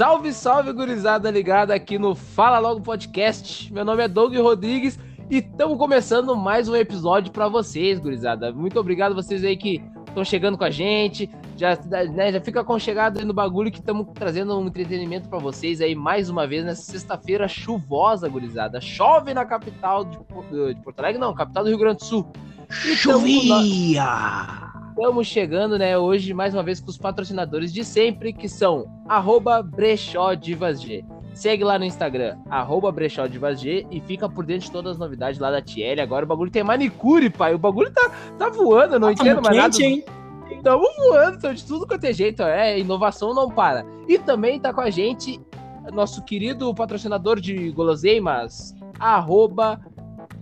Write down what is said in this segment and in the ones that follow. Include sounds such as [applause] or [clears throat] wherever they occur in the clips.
Salve, salve, gurizada ligada aqui no Fala Logo Podcast. Meu nome é Doug Rodrigues e estamos começando mais um episódio para vocês, gurizada. Muito obrigado vocês aí que estão chegando com a gente. Já, né, já fica aconchegado no bagulho que estamos trazendo um entretenimento para vocês aí mais uma vez nessa sexta-feira chuvosa, gurizada. Chove na capital de, de, Porto Alegre, não, capital do Rio Grande do Sul. Chovia! Estamos chegando, né, hoje mais uma vez com os patrocinadores de sempre, que são arroba Brechó Divas G. Segue lá no Instagram, arroba Brechó Divas G, e fica por dentro de todas as novidades lá da Tiele. Agora o bagulho tem manicure, pai. O bagulho tá, tá voando, eu não ah, entendo mais nada. Hein? Tamo voando, então de tudo quanto é jeito. É, inovação não para. E também tá com a gente nosso querido patrocinador de guloseimas, arroba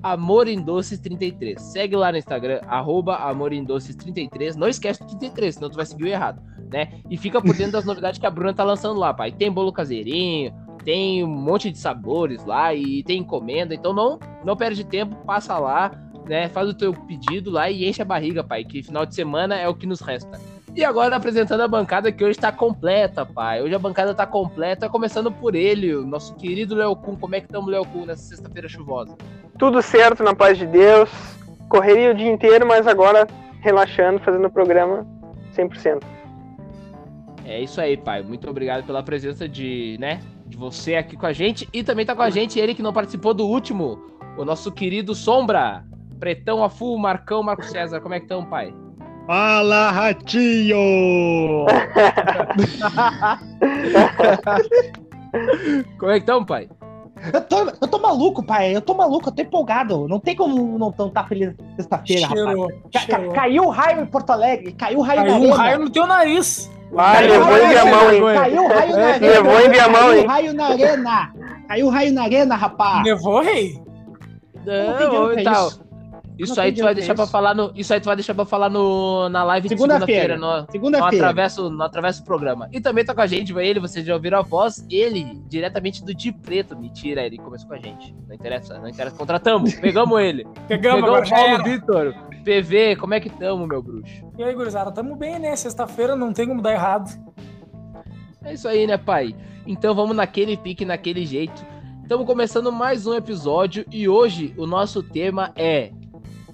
Amor em Doces 33. Segue lá no Instagram, arroba Amor em Doces 33. Não esquece do 33, senão tu vai seguir o errado, né? E fica por dentro das [laughs] novidades que a Bruna tá lançando lá, pai. Tem bolo caseirinho, tem um monte de sabores lá e tem encomenda. Então não, não perde tempo, passa lá, né? Faz o teu pedido lá e enche a barriga, pai. Que final de semana é o que nos resta. E agora apresentando a bancada que hoje está completa, pai. Hoje a bancada está completa, começando por ele, o nosso querido Léo Kuhn. Como é que estamos, Léo Kuhn, nessa sexta-feira chuvosa? Tudo certo, na paz de Deus. Correria o dia inteiro, mas agora relaxando, fazendo o programa 100%. É isso aí, pai. Muito obrigado pela presença de, né, de você aqui com a gente. E também tá com a gente ele que não participou do último, o nosso querido Sombra. Pretão, Afu, Marcão, Marco César. Como é que estão, pai? Fala, ratinho! [laughs] [laughs] Como é que estão, pai? Eu tô, eu tô maluco, pai. Eu tô maluco, eu tô empolgado. Não tem como não estar tá feliz sexta-feira, rapaz. Ca ca caiu o raio em Porto Alegre. Caiu o raio caiu na arena. Caiu um raio no teu nariz. Ah, levou em Viamão, hein? Caiu o raio na [laughs] arena. Levou em Viamão, hein? Caiu o raio na arena. Caiu o raio na arena, rapaz. Levou, rei? Não, não, então. Isso aí tu vai deixar para falar no, isso aí tu vai deixar para falar no na live segunda-feira, segunda no, segunda-feira. No no através do programa. E também tá com a gente, ele, vocês já ouviram a voz, ele diretamente do Di Preto. Mentira, ele começou com a gente. Não interessa, não interessa, contratamos, [laughs] pegamos ele. Pegamos, Pegamos o Paulo Vitor. PV, como é que tamo, meu bruxo? E aí, gurizada, tamo bem, né? Sexta-feira não tem como dar errado. É isso aí, né, pai? Então vamos naquele pique, naquele jeito. Estamos começando mais um episódio e hoje o nosso tema é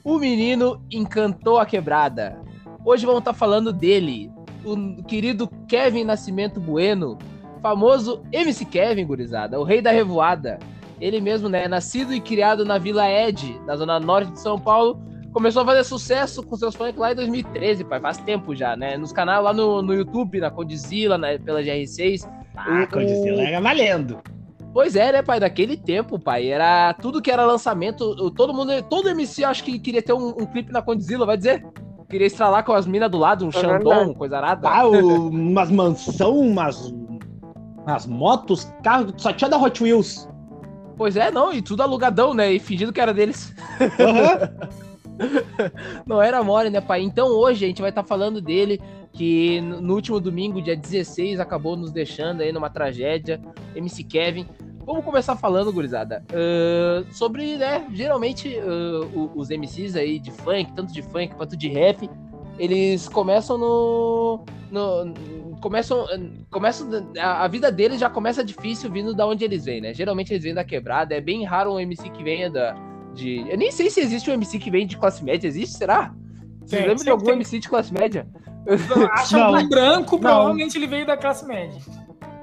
o menino encantou a quebrada. Hoje vamos estar tá falando dele, o querido Kevin Nascimento Bueno, famoso MC Kevin, gurizada, o rei da revoada. Ele mesmo, né, nascido e criado na Vila Ed, na zona norte de São Paulo, começou a fazer sucesso com seus funk lá em 2013, pai, faz tempo já, né? Nos canais lá no, no YouTube, na Condizila, né, pela GR6. Ah, o, Condizila era valendo. Pois é, né, pai? Daquele tempo, pai. Era tudo que era lançamento. Todo mundo, todo MC acho que queria ter um, um clipe na Condzilla, vai dizer? Queria estralar com as minas do lado, um é Xandão, coisa arada. Ah, o, umas mansão, umas, umas motos, carro, só tinha da Hot Wheels. Pois é, não, e tudo alugadão, né? E fingindo que era deles. Uhum. [laughs] não era mole, né, pai? Então hoje a gente vai estar tá falando dele, que no último domingo, dia 16, acabou nos deixando aí numa tragédia. MC Kevin. Vamos começar falando, gurizada, uh, sobre, né, geralmente uh, os MCs aí de funk, tanto de funk quanto de rap, eles começam no, no começam, começam a, a, vida deles já começa difícil vindo da onde eles vêm, né? Geralmente eles vêm da quebrada, é bem raro um MC que venha da de, eu nem sei se existe um MC que vem de classe média, existe, será? Você lembra de algum tem. MC de classe média? Acho um branco, provavelmente ele veio da classe média.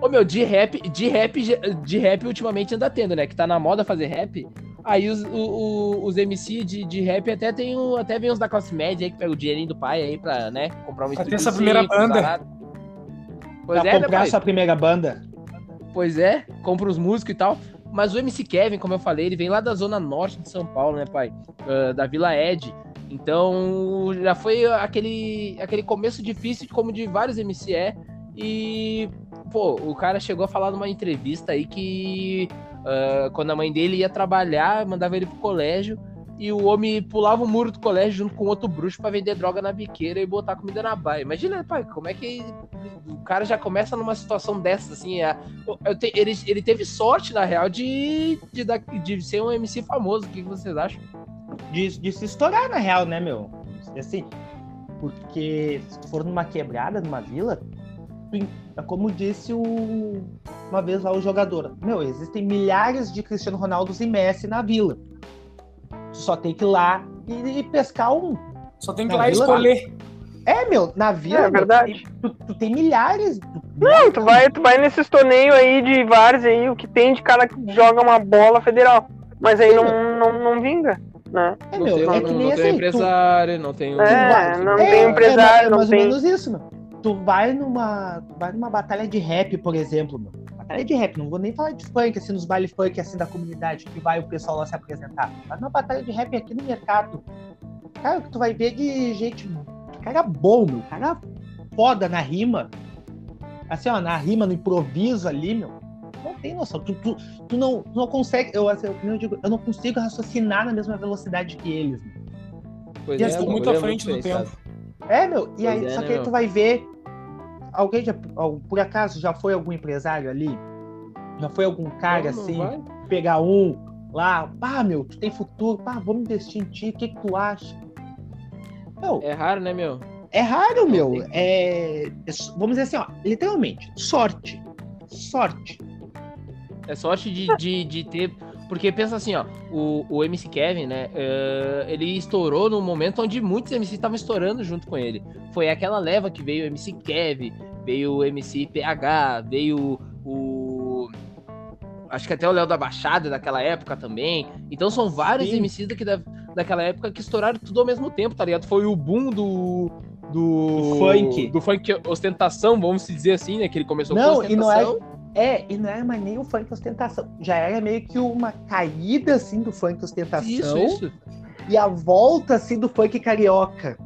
Ô meu, de rap, de rap, de rap ultimamente anda tendo, né? Que tá na moda fazer rap. Aí os, o, os MC de, de rap até tem um, até vem uns da classe média aí que pega o dinheirinho do pai aí pra, né, comprar um estúdio. essa primeira banda. Pois pra é, né, comprar né, essa primeira banda. Pois é, compra os músicos e tal. Mas o MC Kevin, como eu falei, ele vem lá da zona norte de São Paulo, né, pai? Uh, da Vila Ed. Então, já foi aquele, aquele começo difícil, como de vários MC é. E, pô, o cara chegou a falar numa entrevista aí que uh, quando a mãe dele ia trabalhar, mandava ele pro colégio e o homem pulava o muro do colégio junto com outro bruxo para vender droga na biqueira e botar comida na baia. Imagina, pai, como é que o cara já começa numa situação dessa, assim. É, te, ele, ele teve sorte, na real, de, de, de, ser um MC famoso. O que vocês acham? De, de se estourar, na real, né, meu? Assim, porque se for numa quebrada, numa vila, é como disse o, uma vez lá o jogador. Meu, existem milhares de Cristiano Ronaldos e Messi na vila. Tu só tem que ir lá e, e pescar um. Só tem que ir lá escolher. É, meu, na vila. É verdade. tu, tu, tem milhares. Não, tu vai, tu vai nesses torneios aí de vários aí, o que tem de cara que joga uma bola federal. Mas aí não, não, não vinga. Né? É, meu, não tem, é que nem não assim, tem empresário, tu... não tem. É, não tem empresário, é, é mais ou menos isso, meu. Tu vai numa. Tu vai numa batalha de rap, por exemplo, meu. Batalha de rap, não vou nem falar de funk, assim, nos bailes funk, assim, da comunidade, que vai o pessoal lá se apresentar. Mas numa batalha de rap aqui no mercado. Cara, o que tu vai ver de gente. Cara bom, meu. Cara foda na rima. Assim, ó, na rima, no improviso ali, meu não tem noção. Tu, tu, tu, não, tu não consegue. Eu, assim, eu, digo, eu não consigo raciocinar na mesma velocidade que eles. Pois e é, assim, muito à frente do tempo. É, meu. E aí, é, só né, que aí meu? tu vai ver. Alguém já, por acaso, já foi algum empresário ali? Já foi algum cara não, assim? Não pegar um lá, ah, meu, tu tem futuro, pá, vamos investir em ti, o que, que tu acha? Meu, é raro, né, meu? É raro, meu. É, é, vamos dizer assim, ó, literalmente, sorte. Sorte. É sorte de, de, de ter. Porque pensa assim, ó, o, o MC Kevin, né? Uh, ele estourou num momento onde muitos MCs estavam estourando junto com ele. Foi aquela leva que veio o MC Kevin, veio o MC PH, veio o. Acho que até o Léo da Baixada daquela época também. Então são vários Sim. MCs daqui da, daquela época que estouraram tudo ao mesmo tempo, tá ligado? Foi o boom do, do, do, funk. Do funk ostentação, vamos dizer assim, né? Que ele começou não, com ostentação. E não é, é, e não era mais nem o funk ostentação. Já era meio que uma caída, assim, do funk ostentação. Isso, isso. E a volta, assim, do funk carioca.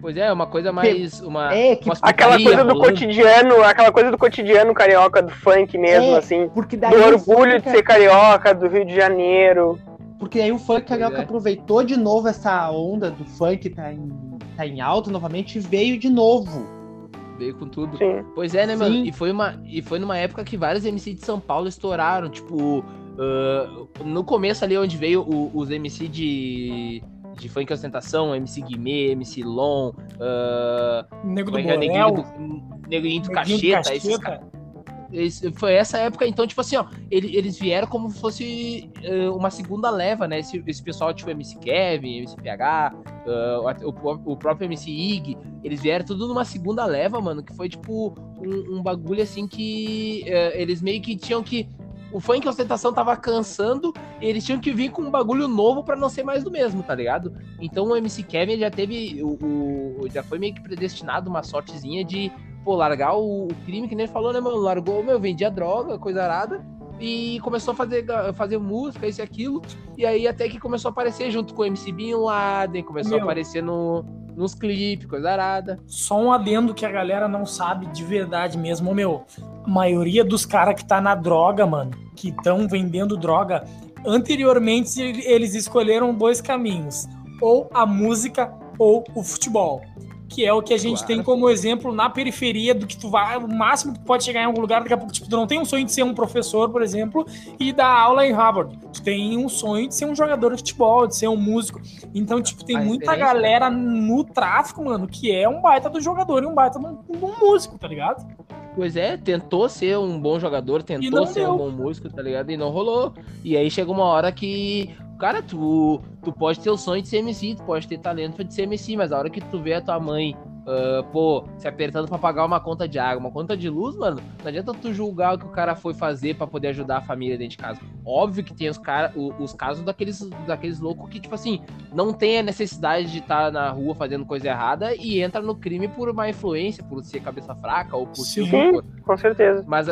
Pois é, uma coisa mais. Uma, é, que, aquela coisa do cotidiano, aquela coisa do cotidiano carioca, do funk mesmo, é, assim. Porque daí do orgulho funk... de ser carioca, do Rio de Janeiro. Porque aí o funk carioca é. aproveitou de novo essa onda do funk tá em, tá em alta novamente e veio de novo veio com tudo. Sim. Pois é, né, mano? E foi, uma, e foi numa época que vários MC de São Paulo estouraram. Tipo, uh, no começo ali onde veio o, os MC de, de funk ostentação, MC Guimê, MC Lon, uh, Nego do é, é? Borel, Neguinho do Cacheta, esses caras foi essa época, então, tipo assim, ó, eles vieram como se fosse uh, uma segunda leva, né? Esse, esse pessoal, tipo, MC Kevin, MC PH, uh, o, o, próprio MC Ig, eles vieram tudo numa segunda leva, mano, que foi, tipo, um, um bagulho assim que uh, eles meio que tinham que. O funk ostentação tava cansando eles tinham que vir com um bagulho novo para não ser mais do mesmo, tá ligado? Então o MC Kevin já teve. O, o, já foi meio que predestinado uma sortezinha de pô, largar o, o crime, que nem ele falou, né, mano? Largou, meu, vendia droga, coisa arada. E começou a fazer, fazer música, isso e aquilo. E aí até que começou a aparecer junto com o MC Bin Laden, começou meu, a aparecer no, nos clipes, coisa arada. Só um adendo que a galera não sabe de verdade mesmo, meu. A maioria dos caras que tá na droga, mano, que estão vendendo droga, anteriormente eles escolheram dois caminhos. Ou a música ou o futebol que é o que a gente claro. tem como exemplo na periferia do que tu vai, o máximo que tu pode chegar em algum lugar, daqui a pouco, tipo, tu não tem um sonho de ser um professor, por exemplo, e dar aula em Harvard. Tu tem um sonho de ser um jogador de futebol, de ser um músico. Então, tipo, tem a muita galera no tráfico, mano, que é um baita do jogador e um baita de um, um músico, tá ligado? Pois é, tentou ser um bom jogador, tentou ser deu. um bom músico, tá ligado? E não rolou. E aí chega uma hora que cara, tu, tu pode ter o sonho de ser MC, tu pode ter talento de ser MC, mas a hora que tu vê a tua mãe, uh, pô, se apertando para pagar uma conta de água, uma conta de luz, mano, não adianta tu julgar o que o cara foi fazer para poder ajudar a família dentro de casa. Óbvio que tem os, cara, os, os casos daqueles, daqueles loucos que, tipo assim, não tem a necessidade de estar tá na rua fazendo coisa errada e entra no crime por má influência, por ser cabeça fraca ou por Sim, ser. com certeza. Mas,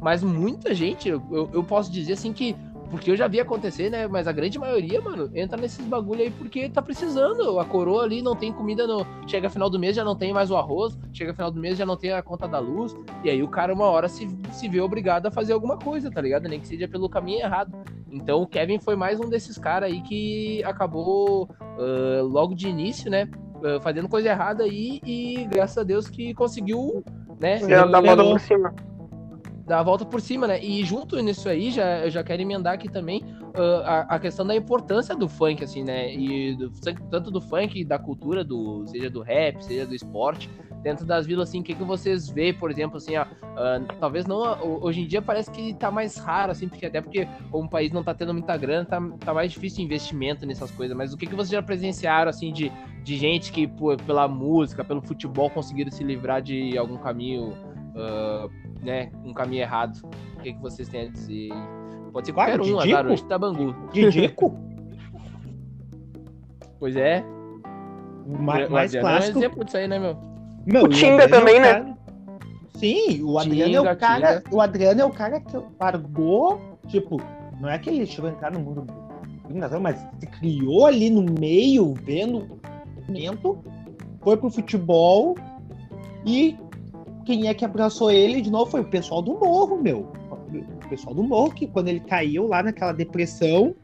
mas muita gente, eu, eu posso dizer assim que porque eu já vi acontecer, né? Mas a grande maioria, mano, entra nesses bagulho aí porque tá precisando. A coroa ali não tem comida no. Chega final do mês, já não tem mais o arroz. Chega final do mês, já não tem a conta da luz. E aí o cara, uma hora, se, se vê obrigado a fazer alguma coisa, tá ligado? Nem que seja pelo caminho errado. Então o Kevin foi mais um desses caras aí que acabou uh, logo de início, né? Uh, fazendo coisa errada aí e graças a Deus que conseguiu, né? Dar a volta por cima dar a volta por cima, né? E junto nisso aí, já, eu já quero emendar aqui também, uh, a, a, questão da importância do funk, assim, né? E do, tanto do funk, da cultura, do, seja do rap, seja do esporte, dentro das vilas, assim, o que, que vocês vê, por exemplo, assim, ó, uh, talvez não, hoje em dia parece que tá mais raro, assim, porque até porque o país não tá tendo muita grana, tá, tá mais difícil investimento nessas coisas, mas o que, que vocês já presenciaram, assim, de, de gente que, pô, pela música, pelo futebol, conseguiram se livrar de algum caminho, uh, né, um caminho errado? O que, que vocês têm a dizer? Pode ser qualquer claro, um, Didico? azar, tá Bangu. Didico? pois é. O mais, mais clássico. É um exemplo disso aí, né, meu? Meu, o Tinga também, é o né? Sim, o Adriano Tinga, é o cara. Tinga. O Adriano é o cara que largou, tipo, não é que ele chegou a entrar no mundo mas se criou ali no meio, vendo o foi pro futebol e quem é que abraçou ele de novo foi o pessoal do morro, meu. O pessoal do morro, que quando ele caiu lá naquela depressão,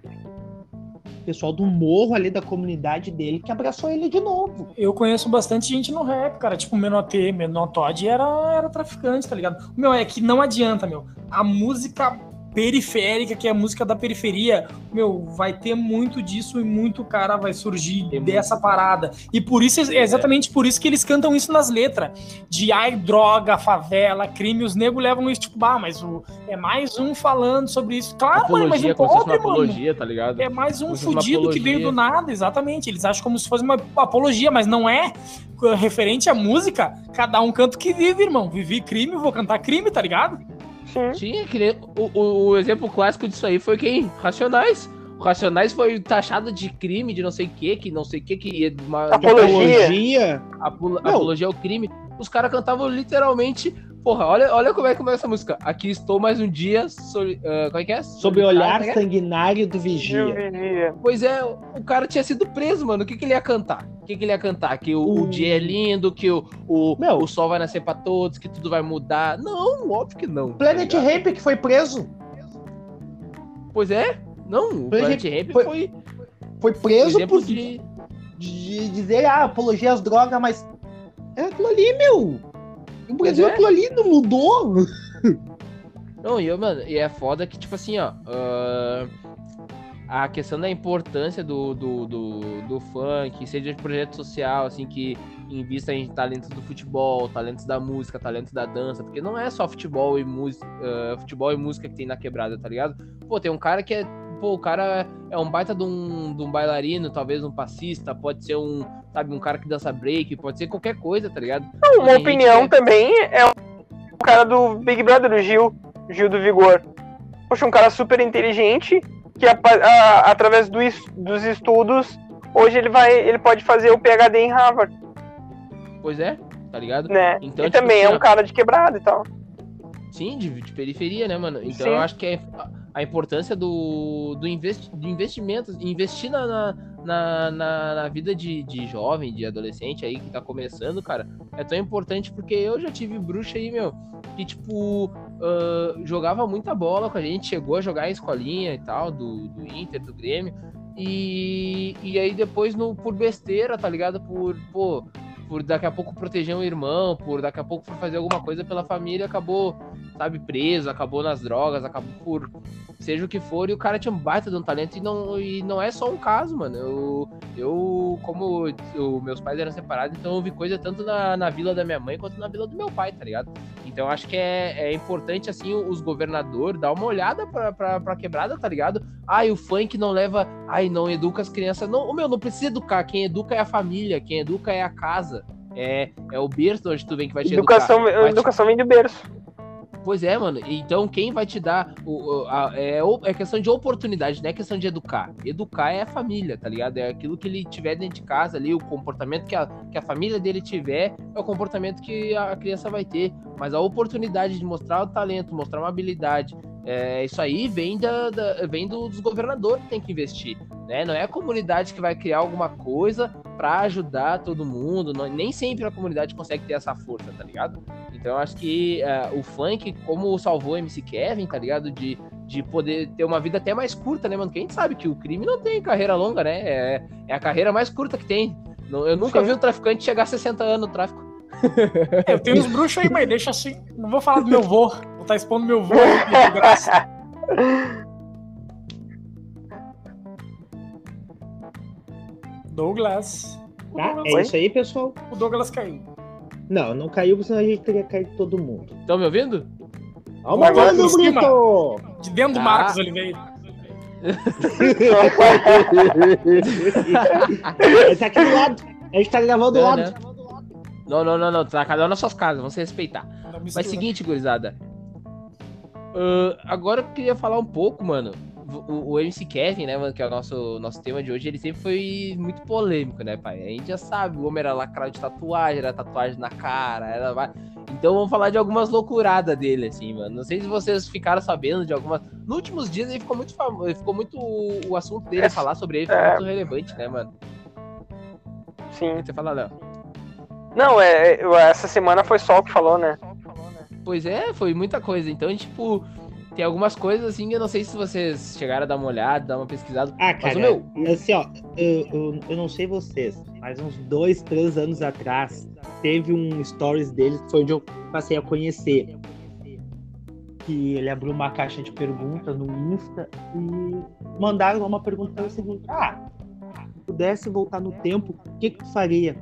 pessoal do morro ali da comunidade dele que abraçou ele de novo. Eu conheço bastante gente no rap, cara. Tipo, o Menotê, Menotod era, era traficante, tá ligado? Meu, é que não adianta, meu. A música periférica, que é a música da periferia, meu, vai ter muito disso e muito cara vai surgir Tem dessa muito. parada. E por isso, é exatamente por isso que eles cantam isso nas letras. De ai, droga, favela, crime, os negros levam isso, tipo, bah, mas o, é mais um falando sobre isso. Claro, apologia, mas um pobre, apologia, mano. tá ligado? É mais um fudido que veio do nada, exatamente. Eles acham como se fosse uma apologia, mas não é referente à música. Cada um canta o que vive, irmão. Vivi crime, vou cantar crime, tá ligado? Sim. Tinha que o, o, o, exemplo clássico disso aí foi quem? Racionais. O Racionais foi taxado de crime, de não sei o que, que não sei o que, que uma apologia. Apologia, apologia ao crime. Os caras cantavam literalmente Porra, olha, olha como é que começa essa música. Aqui estou mais um dia. So, uh, como é que é? Sob o olhar é? sanguinário do vigia. Pois é, o cara tinha sido preso, mano. O que, que ele ia cantar? O que, que ele ia cantar? Que o, o... o dia é lindo, que o, o, Meu. o sol vai nascer pra todos, que tudo vai mudar. Não, óbvio que não. Tá Planet tá Ramp que foi preso. Pois é. Não, o Planet, Planet Ramp foi, foi, foi preso por de... de dizer ah, apologia às drogas, mas é aquilo ali, meu. O Brasil, é. aquilo ali não mudou. Não, e, eu, mano, e é foda que, tipo assim, ó. Uh, a questão da importância do, do, do, do funk, seja de projeto social, assim, que invista em talentos do futebol, talentos da música, talentos da dança, porque não é só futebol e música, uh, futebol e música que tem na quebrada, tá ligado? Pô, tem um cara que é pô, o cara é um baita de um, de um bailarino, talvez um passista, pode ser um, sabe, um cara que dança break, pode ser qualquer coisa, tá ligado? Uma opinião também é o cara do Big Brother, o Gil, Gil do Vigor. Poxa, um cara super inteligente, que a, a, através do, dos estudos, hoje ele vai, ele pode fazer o PhD em Harvard. Pois é, tá ligado? Né? Então, e tipo, também é assim, um cara de quebrada e tal. Sim, de, de periferia, né, mano? Então Sim. eu acho que é a importância do, do, investi, do investimento, investir na, na, na, na, vida de, de jovem, de adolescente aí que tá começando, cara, é tão importante porque eu já tive bruxa aí, meu, que tipo, uh, jogava muita bola com a gente, chegou a jogar em escolinha e tal, do, do Inter, do Grêmio, e, e aí depois no, por besteira, tá ligado? Por, pô, por daqui a pouco proteger um irmão, por daqui a pouco fazer alguma coisa pela família, acabou, sabe, preso, acabou nas drogas, acabou por seja o que for, e o cara tinha um baita de um talento, e não, e não é só um caso, mano. Eu, eu como eu, meus pais eram separados, então eu vi coisa tanto na, na vila da minha mãe quanto na vila do meu pai, tá ligado? Então acho que é, é importante, assim, os governadores dar uma olhada pra, pra, pra quebrada, tá ligado? Ai, o funk não leva. Ai, não educa as crianças. Não, o meu, não precisa educar. Quem educa é a família, quem educa é a casa. É, é o berço onde tu vem que vai te educação, educar. Educação vem do berço. Pois é, mano. Então, quem vai te dar. O, a, é, é questão de oportunidade, não é questão de educar. Educar é a família, tá ligado? É aquilo que ele tiver dentro de casa ali, o comportamento que a, que a família dele tiver, é o comportamento que a criança vai ter. Mas a oportunidade de mostrar o talento, mostrar uma habilidade, é, isso aí vem, da, da vem do, dos governadores que tem que investir. Né? Não é a comunidade que vai criar alguma coisa para ajudar todo mundo. Não, nem sempre a comunidade consegue ter essa força, tá ligado? Então eu acho que uh, o funk, como salvou o MC Kevin, tá ligado? De, de poder ter uma vida até mais curta, né, mano? Porque a gente sabe que o crime não tem carreira longa, né? É, é a carreira mais curta que tem. Eu nunca Sim. vi um traficante chegar a 60 anos no tráfico. [laughs] É, eu tenho uns bruxos aí, mas deixa assim. Não vou falar do meu vô. Não tá expondo meu voo Douglas. Tá, é isso aí, pessoal. O Douglas caiu. Não, não caiu, senão a gente teria caído todo mundo. Estão me ouvindo? Aumentando, Brito! De dentro do. Ah. Marcos Oliveira. [laughs] Ele tá aqui do lado. A gente tá gravando do lado. Né? Não, não, não, não. Tá cada um nas suas casas, vamos se respeitar. Tá Mas seguinte, gurizada. Ah, agora eu queria falar um pouco, mano. O, o MC Kevin, né, mano, que é o nosso, nosso tema de hoje, ele sempre foi muito polêmico, né, pai? A gente já sabe, o homem era lacrado de tatuagem, era tatuagem na cara, era. Então vamos falar de algumas loucuradas dele, assim, mano. Não sei se vocês ficaram sabendo de algumas. Nos últimos dias ele ficou muito famoso. Ficou muito. O assunto dele, É, falar sobre ele, ficou é. muito relevante, né, mano? Sim. Você fala, Léo. Não, é, é, essa semana foi só o que falou, né? Pois é, foi muita coisa. Então, tipo, tem algumas coisas assim, eu não sei se vocês chegaram a dar uma olhada, dar uma pesquisada. Ah, Mas cara, o meu- assim, ó, eu, eu, eu não sei vocês, mas uns dois, três anos atrás, teve um stories dele que foi onde eu passei a conhecer. Que ele abriu uma caixa de perguntas no Insta e mandaram uma pergunta o seguinte: Ah, se pudesse voltar no tempo, o que, que tu faria?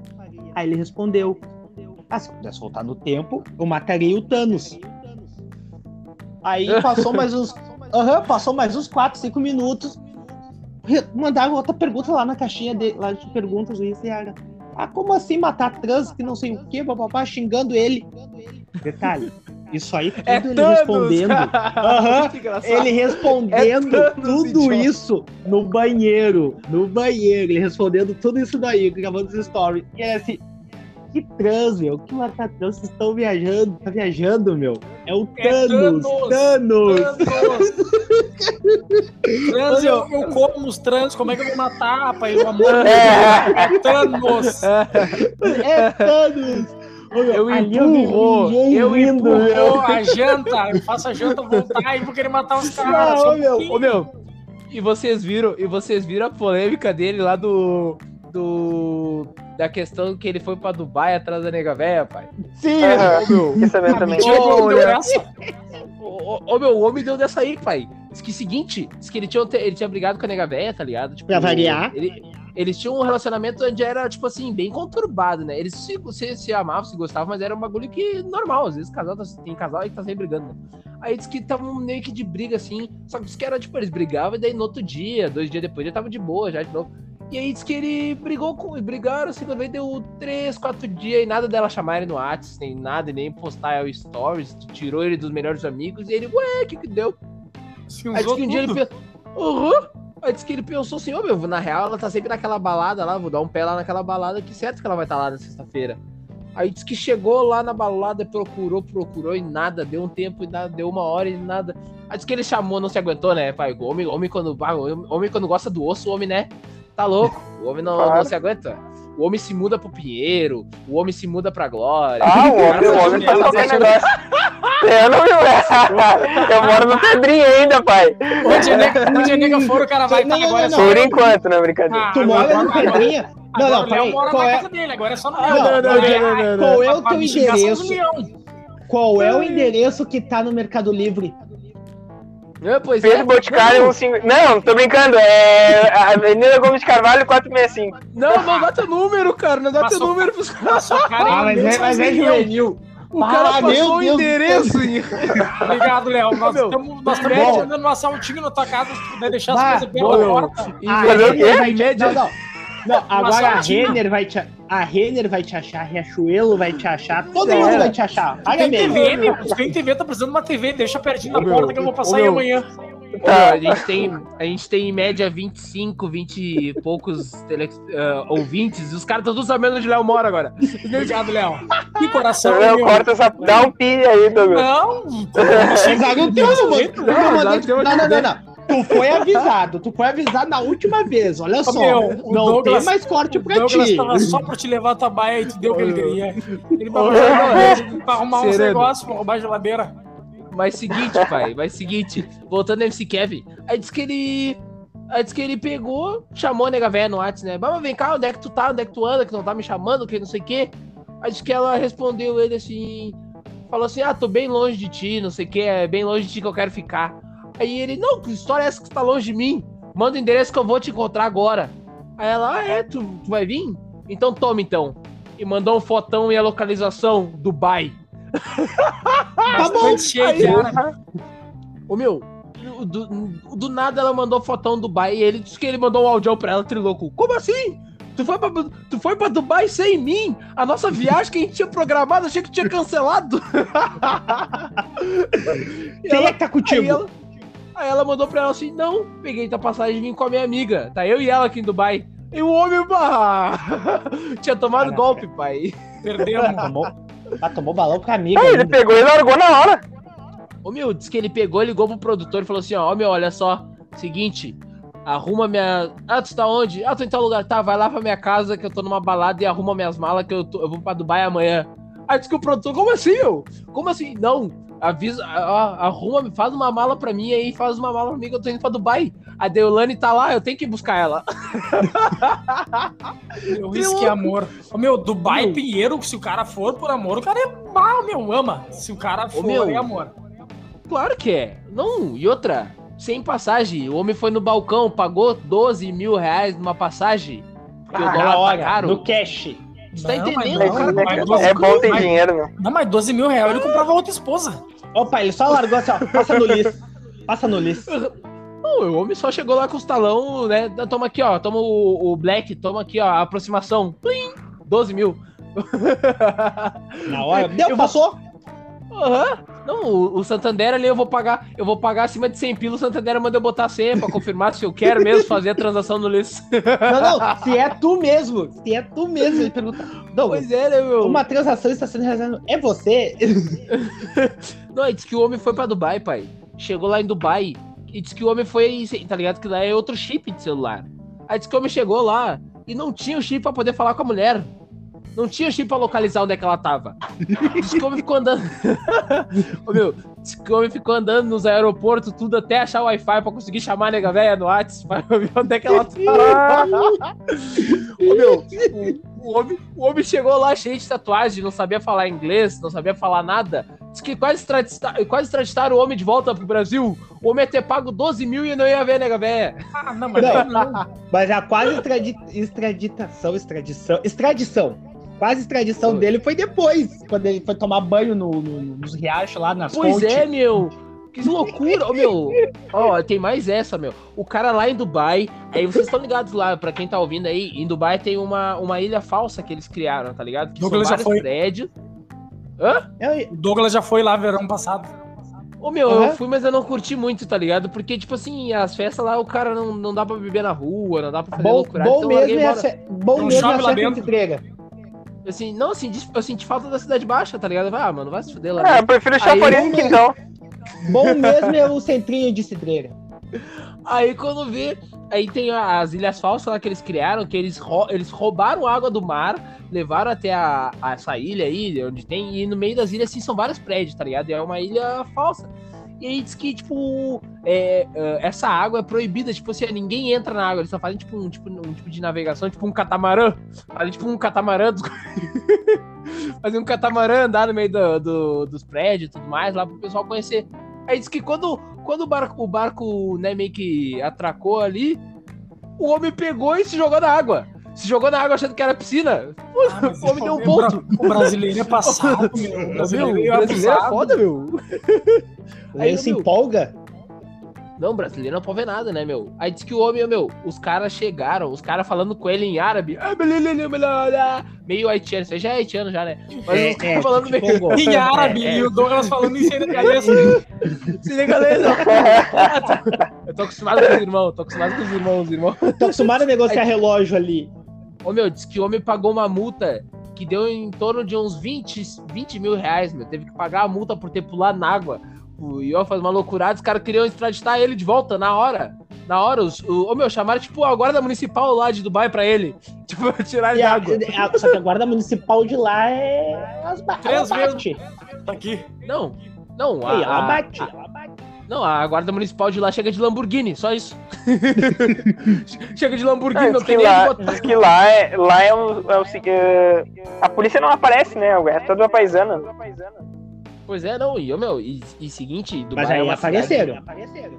Aí ele respondeu: Ah, se eu pudesse voltar no tempo, eu mataria o Thanos. Aí [laughs] passou mais uns. Aham, passou mais uns 4, 5 minutos. Mandaram outra pergunta lá na caixinha de, lá de perguntas do Insta e era. Ah, como assim matar trans que não sei o que, papapá, xingando ele? Detalhe, isso aí tudo É ele Thanos, respondendo. [laughs] engraçado. Ele respondendo É Thanos, tudo idiota. isso no banheiro. No banheiro, ele respondendo tudo isso daí, gravando os stories. E é assim, que trans, meu? Que matar trans? Vocês estão viajando, tá viajando, meu? É o É Thanos! Thanos. Thanos! Trans! Trans, eu, eu como os trans, como é que eu vou matar, rapaz? Pelo amor de Deus. [laughs] É Thanos! É Thanos! Ô, meu, Eu eu empurro, ninguém eu rindo, empurro. meu. Ô, a janta, eu faço a janta voltar e vou querer matar os caras. Não, um meu. Ô meu, e vocês viram, e vocês viram a polêmica dele lá do. Do. da questão que ele foi pra Dubai atrás da nega véia, pai? Sim. Ô meu, também. Ele deu Olha. essa. ô, meu, o homem deu dessa aí, pai. Diz que seguinte, diz que ele tinha, ele tinha brigado com a nega véia, tá ligado? Tipo, Pra variar. Ele, eles tinham um relacionamento onde era, tipo assim, bem conturbado, né? Eles se, se, se amavam, se gostavam, mas era um bagulho que normal. Às vezes casal tá, tem casal que tá sempre brigando, né? Aí diz que estavam meio que de briga, assim. Só que diz que era, tipo, eles brigavam e daí no outro dia, dois dias depois, já tava de boa, já de novo. E aí diz que ele brigou com. Brigaram, assim, quando veio, deu três, quatro dias e nada dela chamar ele no WhatsApp, nem nada, e nem postar o stories, tirou ele dos melhores amigos, e ele, ué, o que que deu? Se Aí disse usou que um dia ele tudo. pensou. Uhum. Aí disse que ele pensou assim, ô meu, na real ela tá sempre naquela balada lá, vou dar um pé lá naquela balada, que certo que ela vai estar lá na sexta-feira. Aí disse que chegou lá na balada, procurou, procurou e nada, deu um tempo e nada, deu uma hora e nada. Aí disse que ele chamou, não se aguentou, né, pai? Homem, homem, quando, ah, homem quando gosta do osso, homem, né? Tá louco. O homem não, Claro. não se aguenta. O homem se muda pro Pinheiro, o homem se muda pra Glória. Ah, o homem, o homem faz qualquer negócio. Eu não vi. Eu moro no Pedrinho ainda, pai. Onde a nega, onde a nega for, o cara vai Não, estar não, agora. é não, Por enquanto, né, brincadeira. Ah, Tu mora no Pedrinha? Não, não, peraí. Qual na é, casa dele, agora é só no Não, não, não, não, é- não, não, não. Qual é o teu endereço? qual é o endereço que tá no Mercado Livre? É, pois Pedro Boticário, um cinco... Não, tô brincando. É a Avenida Gomes de Carvalho, 465. Não, não dá teu número, cara. Não dá teu Passou- número pros caras. Cara Ah, mas é, mas é juvenil. O cara Ah, meu passou o endereço. Obrigado, Léo. Nós Meu, estamos nós em estamos média- dando um assaltinho na tua casa, se puder deixar Bah, as coisas pela boa, porta. Em A Fazer o média- Não, não. Não, agora a. Renner vai te... A Renner vai te achar, Riachuelo vai te achar, todo É. mundo vai te achar. Paga Tem mesmo. TV, meu. Tem TV, tá precisando de uma TV. Deixa pertinho meu, porta que eu vou passar aí meu. amanhã. Meu, a, gente tem, a gente tem em média 25, 20 e poucos tele, ah, ouvintes e os caras estão todos sabendo onde Léo mora agora. Obrigado, Léo. Que coração, Não, meu. corta essa. Dá um pi aí, Douglas. Não. Não, Não, não, o teu não, não, não, não. Tu foi avisado, tu foi avisado na última vez, olha só. meu, não Douglas- tem mais corte o pra Douglas ti. tava só pra te levar a tua baia e tu deu o que ele queria. Ele ô, pra arrumar uns negócios, pra roubar a geladeira. Mas seguinte, pai, mas seguinte, voltando ao MC Kevin, aí disse que ele. Aí disse que ele pegou, chamou a nega véia no WhatsApp, né? Mas vem cá, onde é que tu tá? Onde é que tu anda? Que não tá me chamando, que não sei o quê. Aí disse que ela respondeu ele assim. Falou assim: Ah, tô bem longe de ti, não sei o quê, é bem longe de ti que eu quero ficar. Aí ele, não, que história é essa que tu tá longe de mim? Manda o endereço que eu vou te encontrar agora. Aí ela, ah, é, tu, tu vai vir? Então toma então. E mandou um fotão e a localização, Dubai. Bastante cheio de Aí- árabe. Ô meu, do, do nada ela mandou fotão Dubai e ele disse que ele mandou um áudio pra ela, triloco. Como assim? Tu foi, pra, tu foi pra Dubai sem mim? A nossa viagem que a gente tinha programado, achei que tinha cancelado. [laughs] Quem ela- é que tá contigo? Ela, aí ela mandou pra ela assim: não, peguei tua passagem e vim com a minha amiga. Tá eu e ela aqui em Dubai. E o homem, bah, [laughs] tinha tomado Caraca. golpe, pai. Perdemos. [laughs] Tomou, ah, tomou balão pra amiga. Ah, ele pegou e largou na hora. Ô meu, disse que ele pegou, ligou pro produtor e falou assim: ó, ô meu, olha só, seguinte, arruma minha. Ah, tu tá onde? Ah, tô em tal lugar. Tá, vai lá pra minha casa que eu tô numa balada e arruma minhas malas que eu, tô- eu vou pra Dubai amanhã. Aí disse que o produtor, como assim, meu? Como assim? Não, avisa, ó, arruma, faz uma mala pra mim aí, faz uma mala pra mim que eu tô indo pra Dubai. A Deolane tá lá, eu tenho que ir buscar ela. Meu, isso que é amor. Ô, meu, Dubai Meu. Pinheiro, se o cara for por amor, o cara é mal, meu, ama. Se o cara for, meu. é amor. Claro que é. Não, e outra, sem passagem. O homem foi no balcão, pagou 12 mil reais numa passagem. Porque o Ah, dólar na tá hora, caro. no cash. Você tá entendendo? não, cara doze- É bom ter dinheiro, meu. Não, mas 12 mil reais ele comprava outra esposa. Opa, ele só largou assim, ó. Passa no lixo. Passa no lixo. [laughs] Não, o homem só chegou lá com os talão, né? Toma aqui, ó. Toma o, o Black, toma aqui, ó. A aproximação. Plim! 12 mil. [laughs] Na hora. Deu, Eu vou- Aham. Não, o, o Santander ali eu vou pagar. Eu vou pagar acima de 100 pila. O Santander manda eu botar 100 pra confirmar se eu quero mesmo fazer a transação no list. Não, não. Se é tu mesmo. Se é tu mesmo. Ele pergunta. Pois é, né, meu? uma transação está sendo realizada. É você? [laughs] Não, ele disse que o homem foi pra Dubai, pai. Chegou lá em Dubai e disse que o homem foi, tá ligado? Que lá é outro chip de celular. Aí disse que o homem chegou lá e não tinha o chip pra poder falar com a mulher. Não tinha chip pra localizar onde é que ela tava. Disse que o homem ficou andando. [laughs] Ô, meu, disse que o homem ficou andando nos aeroportos, tudo até achar o Wi-Fi pra conseguir chamar a nega velha no WhatsApp pra ver onde é que ela tava. [laughs] Ô, meu, o, o homem, o homem chegou lá cheio de tatuagem, não sabia falar inglês, não sabia falar nada. Diz que quase, extradita- quase extraditaram o homem de volta pro Brasil. O homem ia ter pago 12 mil e não ia ver a nega véia. Ah, não, mas Não. não. Mas a quase extradi... extraditação, extradição, extradição. Quase extradição Foi. dele foi depois, quando ele foi tomar banho no, no- nos riachos lá nas Pois fontes. é, meu. Que loucura, ô meu. [laughs] Ó, tem mais essa, meu. O cara lá em Dubai, aí vocês estão ligados lá, pra quem tá ouvindo aí, em Dubai tem uma, uma ilha falsa que eles criaram, tá ligado? Que Douglas já são vários foi. prédios. Hã? O Douglas já foi lá verão passado. Ô meu, Aham. eu fui, mas eu não curti muito, tá ligado? Porque, tipo assim, as festas lá, o cara não, não dá pra beber na rua, não dá pra fazer Bom, loucurada. bom então mesmo é a fe- bom Não mesmo é a lá festa entrega. Assim, não, assim, eu senti falta da cidade baixa, tá ligado? Ah, mano, vai se fuder lá. É, eu prefiro Aí- chafariz que então. [laughs] Bom mesmo é o centrinho de cidreira. Aí quando vê, aí tem as ilhas falsas lá que eles criaram, que eles, rou- eles roubaram água do mar, levaram até a, a essa ilha aí, onde tem, e no meio das ilhas, assim, são vários prédios, tá ligado? E é uma ilha falsa. E aí diz que, tipo, é, é, essa água é proibida, tipo assim, ninguém entra na água, eles só fazem, tipo, um tipo, um tipo de navegação, tipo um catamarã. Fazem, tipo, um catamarã dos... [laughs] Fazer um catamarã andar no meio do- do- dos prédios e tudo mais, lá pro pessoal conhecer. Aí diz que quando, quando o barco, o barco, né, meio que atracou ali, o homem pegou e se jogou na água. Se jogou na água achando que era piscina. Ah, [laughs] O homem deu um ponto. O brasileiro é passado, meu. O Meu, brasileiro é brasileiro é foda, meu. Aí, Ele se meu- empolga. Não, brasileiro não pode ver nada, né, meu? Aí diz que o homem, meu, os caras chegaram, os caras falando com ele em árabe, ah, meio haitiano, isso aí já é haitiano já, né? Mas É, os caras é, falando se meio... empolgou. Em árabe, É, é. e o Douglas falando em senegalês. Se liga, galera. Eu tô acostumado com os irmãos, tô acostumado com os irmãos, os irmãos. Tô acostumado a negociar relógio ali. Ô, meu, diz que o homem pagou uma multa que deu em torno de uns 20, 20 mil reais, meu. Teve que pagar a multa por ter pulado na água. O Ió faz uma loucurada, os caras queriam extraditar ele de volta, na hora. Na hora, os, o, ô, meu, chamaram, tipo, a guarda municipal lá de Dubai pra ele. [laughs] Tipo, tirar ele da a, água. a- só que a guarda municipal de lá é. As Três ela bate. Tá aqui. Não, não, a, Ei, ela bate. a-. não, a guarda municipal de lá chega de Lamborghini, só isso. [laughs] chega de Lamborghini, Não, não tem que nem lá, botar. diz que lá é, lá é, um, é o é, A polícia não aparece, né? É toda paisana. Pois é, não, e, ô, meu, e, e seguinte, Dubai Mas é aí uma cidade- apareceram. apareceram.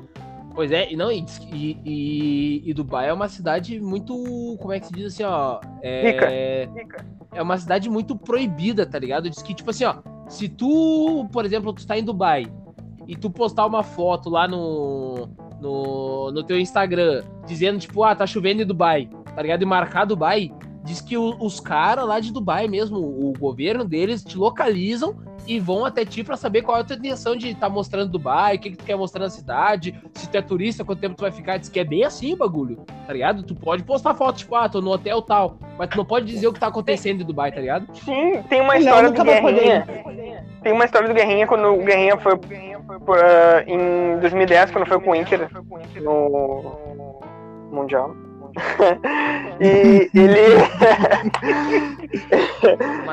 Pois é, e não, e, e, e, e Dubai é uma cidade muito. Como é que se diz assim, ó? É, é uma cidade muito proibida, tá ligado? Diz que, tipo assim, ó, se tu, por exemplo, tu tá em Dubai e tu postar uma foto lá no, no, no teu Instagram dizendo, tipo, ah, tá chovendo em Dubai, tá ligado? E marcar Dubai, diz que o- os caras lá de Dubai mesmo, o governo deles, te localizam e vão até ti pra saber qual é a tua intenção de estar mostrando Dubai, o que, que tu quer mostrar na cidade, se tu é turista, quanto tempo tu vai ficar. Diz que é bem assim o bagulho, tá ligado? Tu pode postar foto, tipo, ah, tô no hotel tal, mas tu não pode dizer o que tá acontecendo em Dubai, tá ligado? Sim, tem uma história do vai poder Guerrinha. Tem uma história do Guerrinha quando o Guerrinha foi ah, em 2010, quando foi com o Inter no Mundial. E ele. [laughs]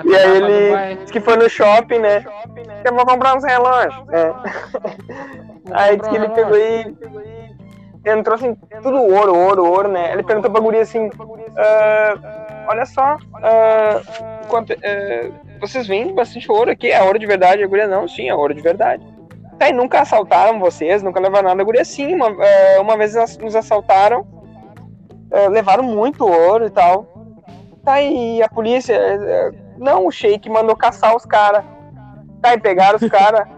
E aí ele- disse que foi no shopping, né? Eu vou comprar uns relógios. É. Aí disse que ele pegou e entrou assim, tudo ouro, ouro, ouro, né? Ele perguntou pra guria assim, "Ah, olha só, ah, quanto, ah, vocês vendem bastante ouro aqui? É ouro de verdade? A guria, não, sim, é ouro de verdade. Tá, e nunca assaltaram vocês, nunca levaram nada. A guria, sim, uma, ah, uma vez nos assaltaram, levaram muito ouro e tal. Tá, e a polícia, ah, não, o Sheik mandou caçar os caras. Tá, e pegaram os caras.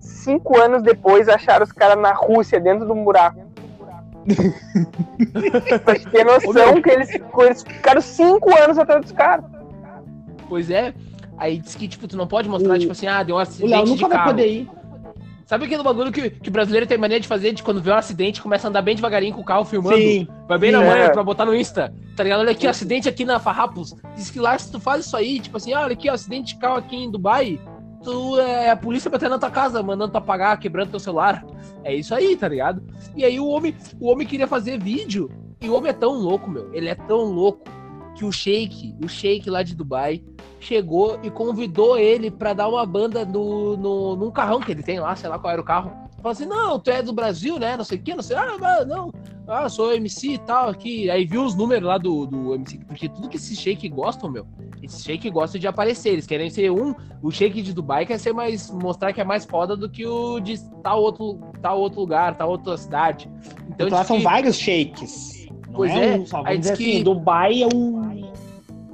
Cinco anos depois, acharam os caras na Rússia, dentro de um buraco. [laughs] pra te ter noção que eles, eles ficaram cinco anos atrás dos caras. Pois é. Aí diz que, tipo, tu não pode mostrar, O- tipo assim, ah, deu um O Léo acidente de nunca vai poder ir. Sabe aquele bagulho que, que o brasileiro tem mania de fazer de quando vê um acidente, começa a andar bem devagarinho com o carro filmando? Sim. Vai bem na Sim, manhã é. pra botar no Insta. Tá ligado? Olha aqui, acidente aqui na Farrapos. Diz que lá, se tu faz isso aí, tipo assim, ah, olha aqui, acidente de carro aqui em Dubai, tu é a polícia batendo na tua casa, mandando tu apagar, quebrando teu celular. É isso aí, tá ligado? E aí o homem, o homem queria fazer vídeo. E o homem é tão louco, meu. Ele é tão louco que o Sheik, o Sheik lá de Dubai, chegou e convidou ele pra dar uma banda no, no, num carrão que ele tem lá, sei lá qual era o carro. Falou assim, não, tu é do Brasil, né? Não sei o que, não sei. Ah, não. Ah, sou MC e tal, aqui. Aí viu os números lá do, do MC. Porque tudo que esses shake gostam, meu. Esses shake gostam de aparecer. Eles querem ser um. O shake de Dubai quer ser mais. mostrar que é mais foda do que o de tal outro, tal outro lugar, tal outra cidade. Então, Então lá são que- vários shakes. Pois é, é, um aí diz dizer que- assim, Dubai é um.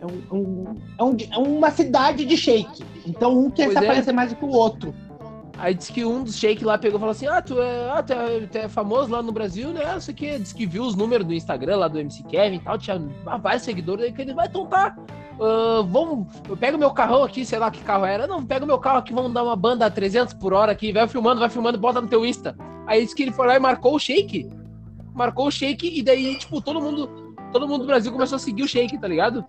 É, um, é, um- é uma cidade de shake. Então um quer Pois se é. aparecer mais do que o outro. Aí disse que um dos shake lá pegou e falou assim: Ah, tu é, ah, tu é, tu é famoso lá no Brasil, né? Não sei o que. Diz que viu os números do Instagram lá do MC Kevin e tal, tinha vários seguidores aí que ele vai então tá. ah, vamos, eu pego meu carrão aqui, sei lá que carro era. Não, pega o meu carro aqui, vamos dar uma banda a 300 por hora aqui, vai filmando, vai filmando, bota no teu Insta. Aí disse que ele foi lá e marcou o shake. Marcou o shake e daí, tipo, todo mundo, todo mundo do Brasil começou a seguir o shake, tá ligado?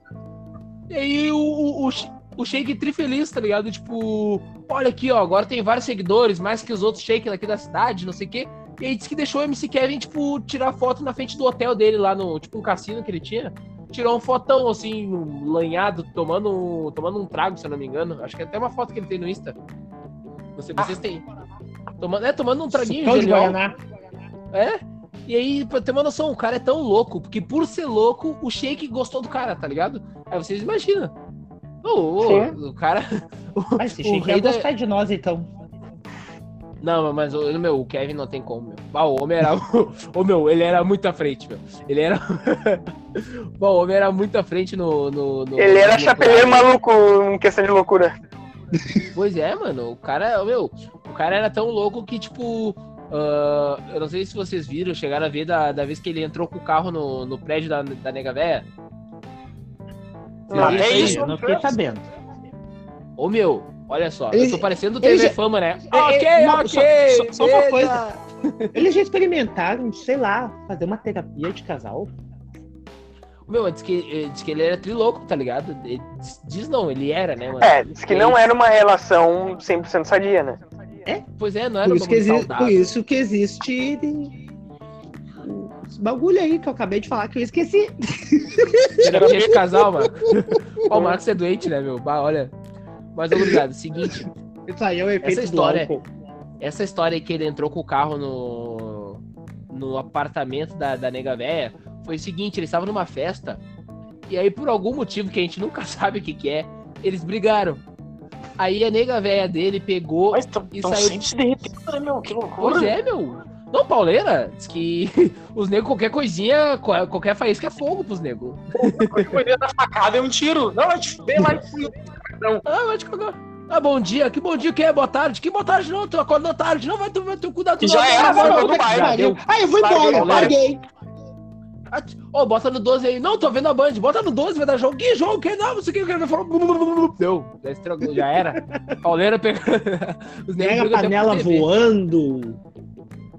E aí o, o, o, o Shake trifeliz, tá ligado? Tipo, olha aqui, ó, agora tem vários seguidores, mais que os outros Shake daqui da cidade, não sei o quê. E aí disse que deixou o MC Kevin, tipo, tirar foto na frente do hotel dele lá no, tipo, um cassino que ele tinha. Tirou um fotão, assim, um lanhado, tomando, um- tomando um trago, se eu não me engano. Acho que é até uma foto que ele tem no Insta. Você, vocês têm. Tomando, é, tomando um traguinho Sucão de. Guaraná. É? E aí, pra ter uma noção, o cara é tão louco, porque por ser louco, o Shake gostou do cara, tá ligado? Aí vocês imaginam. Ô, Sim. o cara. [laughs] Mas esse O shake ia da- gostar de nós, então. Não, mas o, meu, o Kevin não tem como, meu. Ah, o homem era. [laughs] Ô, meu, ele era muito à frente, meu. Ele era. [laughs] Bom, o homem era muito à frente no. no, no- Ele era chapeleiro maluco em questão de loucura. Pois é, mano. O cara, meu, o cara era tão louco que, tipo. Ah, eu não sei se vocês viram, chegaram a ver da, da vez que ele entrou com o carro no, no prédio da, da Nega Véia. Não, viram é isso. Eu não fiquei sabendo. Ô, meu, olha só. Ele- eu tô parecendo ele TV já- Fama, né? É, ok, é, não, ok. só- só- só uma coisa. Eles já experimentaram, sei lá, fazer uma terapia de casal. Meu, diz que, diz que ele era trilouco, tá ligado? Ele diz, diz não, ele era, né, mano? É, diz que não era uma relação 100% sadia, né? Pois é, não era Por um isso, que bagulho exi- saudável. por isso que existe esse bagulho aí que eu acabei de falar que eu esqueci. Terapia de casal, mano. Ó, o Marcos é doente, né, meu? Bah, olha. Mas, obrigado. Seguinte, Isso aí é o efeito Essa história- do essa história aí que ele entrou com o carro no, no apartamento da, da nega véia foi o seguinte, eles estavam numa festa e aí por algum motivo que a gente nunca [laughs] sabe o que que é, eles brigaram. Aí a nega véia dele pegou Mas tão, E tão saiu- sempre se derretendo, né, meu? Que loucura. Pois é, meu. Não, pauleira, diz que [laughs] os negros, qualquer coisinha, qual- qualquer faísca é fogo pros negros. Coisa da facada é um tiro. Não, é tipo, bem lá em cima. Ah, vai te cagar. Ah, bom dia, que bom dia, que é? Boa tarde, que boa tarde não, tu acorda da tarde, não, vai ter, vai ter cuidado. Já não, era, não, não, não, baile. já deu. Aí eu vou embora, larguei. Ô, bota no 12 aí. Não, tô vendo a Band. Bota no 12, vai dar jogo. Que jogo? Que não, não sei o que. O cara falar. Deu. Já estragou, já era. [laughs] Pauleira [laughs] negros Pega a panela voando.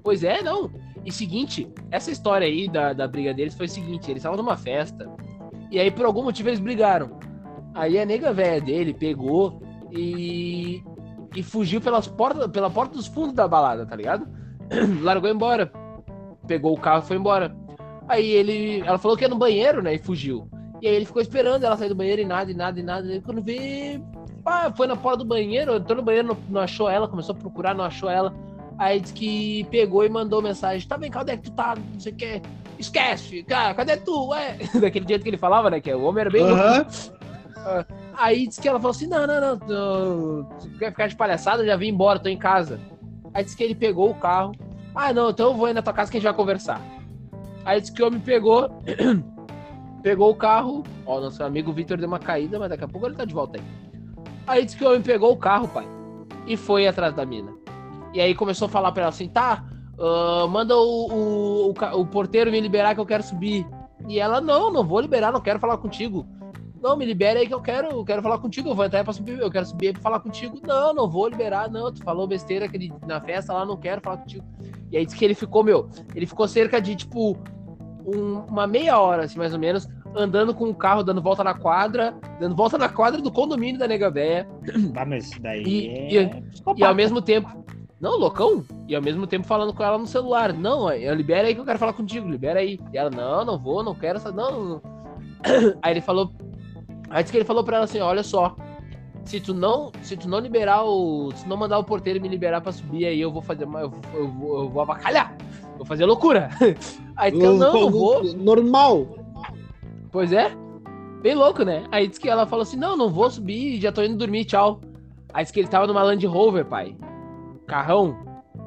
Pois é, não. E seguinte, essa história aí da, da briga deles foi o seguinte: eles estavam numa festa. E aí, por algum motivo, eles brigaram. Aí a nega velha dele pegou e. E fugiu pelas portas, pela porta dos fundos da balada, tá ligado? [clears throat] Largou embora. Pegou o carro e foi embora. Aí ele. Ela falou que ia no banheiro, né? E fugiu. E aí ele ficou esperando ela sair do banheiro e nada, e nada, e nada. E quando vê. Pá, foi na porta do banheiro, entrou no banheiro, não, não achou ela, começou a procurar, não achou ela. Aí disse que pegou e mandou mensagem: Tá bem, cadê que tu tá? Não sei o que. Esquece, cara, cadê tu? Ué? [laughs] Daquele jeito que ele falava, né? Que o homem era bem. Aham. Aí disse que ela falou assim: não, não, não, tu, tu quer ficar de palhaçada? Eu já vim embora, tô em casa. Aí disse que ele pegou o carro. Ah, não, então eu vou aí na tua casa que a gente vai conversar. Aí disse que o homem pegou, [clears throat] pegou o carro. Ó, nosso amigo Vitor deu uma caída, mas daqui a pouco ele tá de volta aí. Aí disse que o homem pegou o carro, pai, e foi atrás da mina. E aí começou a falar pra ela assim: tá, ah, manda o, o, o, o porteiro me liberar que eu quero subir. E ela: não, não vou liberar, não quero falar contigo. Não, me libera aí que eu quero, eu quero falar contigo. Eu vou entrar pra subir, eu quero subir aí pra falar contigo. Não, não vou liberar, não. Tu falou besteira aquele, na festa lá, não quero falar contigo. E aí disse que ele ficou, meu, ele ficou cerca de tipo um- uma meia hora, assim, mais ou menos, andando com o carro, dando volta na quadra, dando volta na quadra do condomínio da Nega Véia. [clears throat] Ah, mas isso daí E- é E psicopata. ao mesmo tempo. Não, loucão? E ao mesmo tempo falando com ela no celular. Não, eu libera aí que eu quero falar contigo, libera aí. E ela, não, não vou, não quero essa. Não, não. [clears throat] Aí ele falou. Aí disse que ele falou pra ela assim: olha só. Se tu não, se tu não liberar o. Se não mandar o porteiro me liberar pra subir, aí eu vou fazer uma. Eu, vou- eu, vou, eu vou avacalhar. Vou fazer loucura. [laughs] Aí disse que ela, não, não vou. Normal. Pois é. Bem louco, né? Aí disse que ela falou assim: não, não vou subir, já tô indo dormir, tchau. Aí disse que ele tava numa Land Rover, pai. Carrão,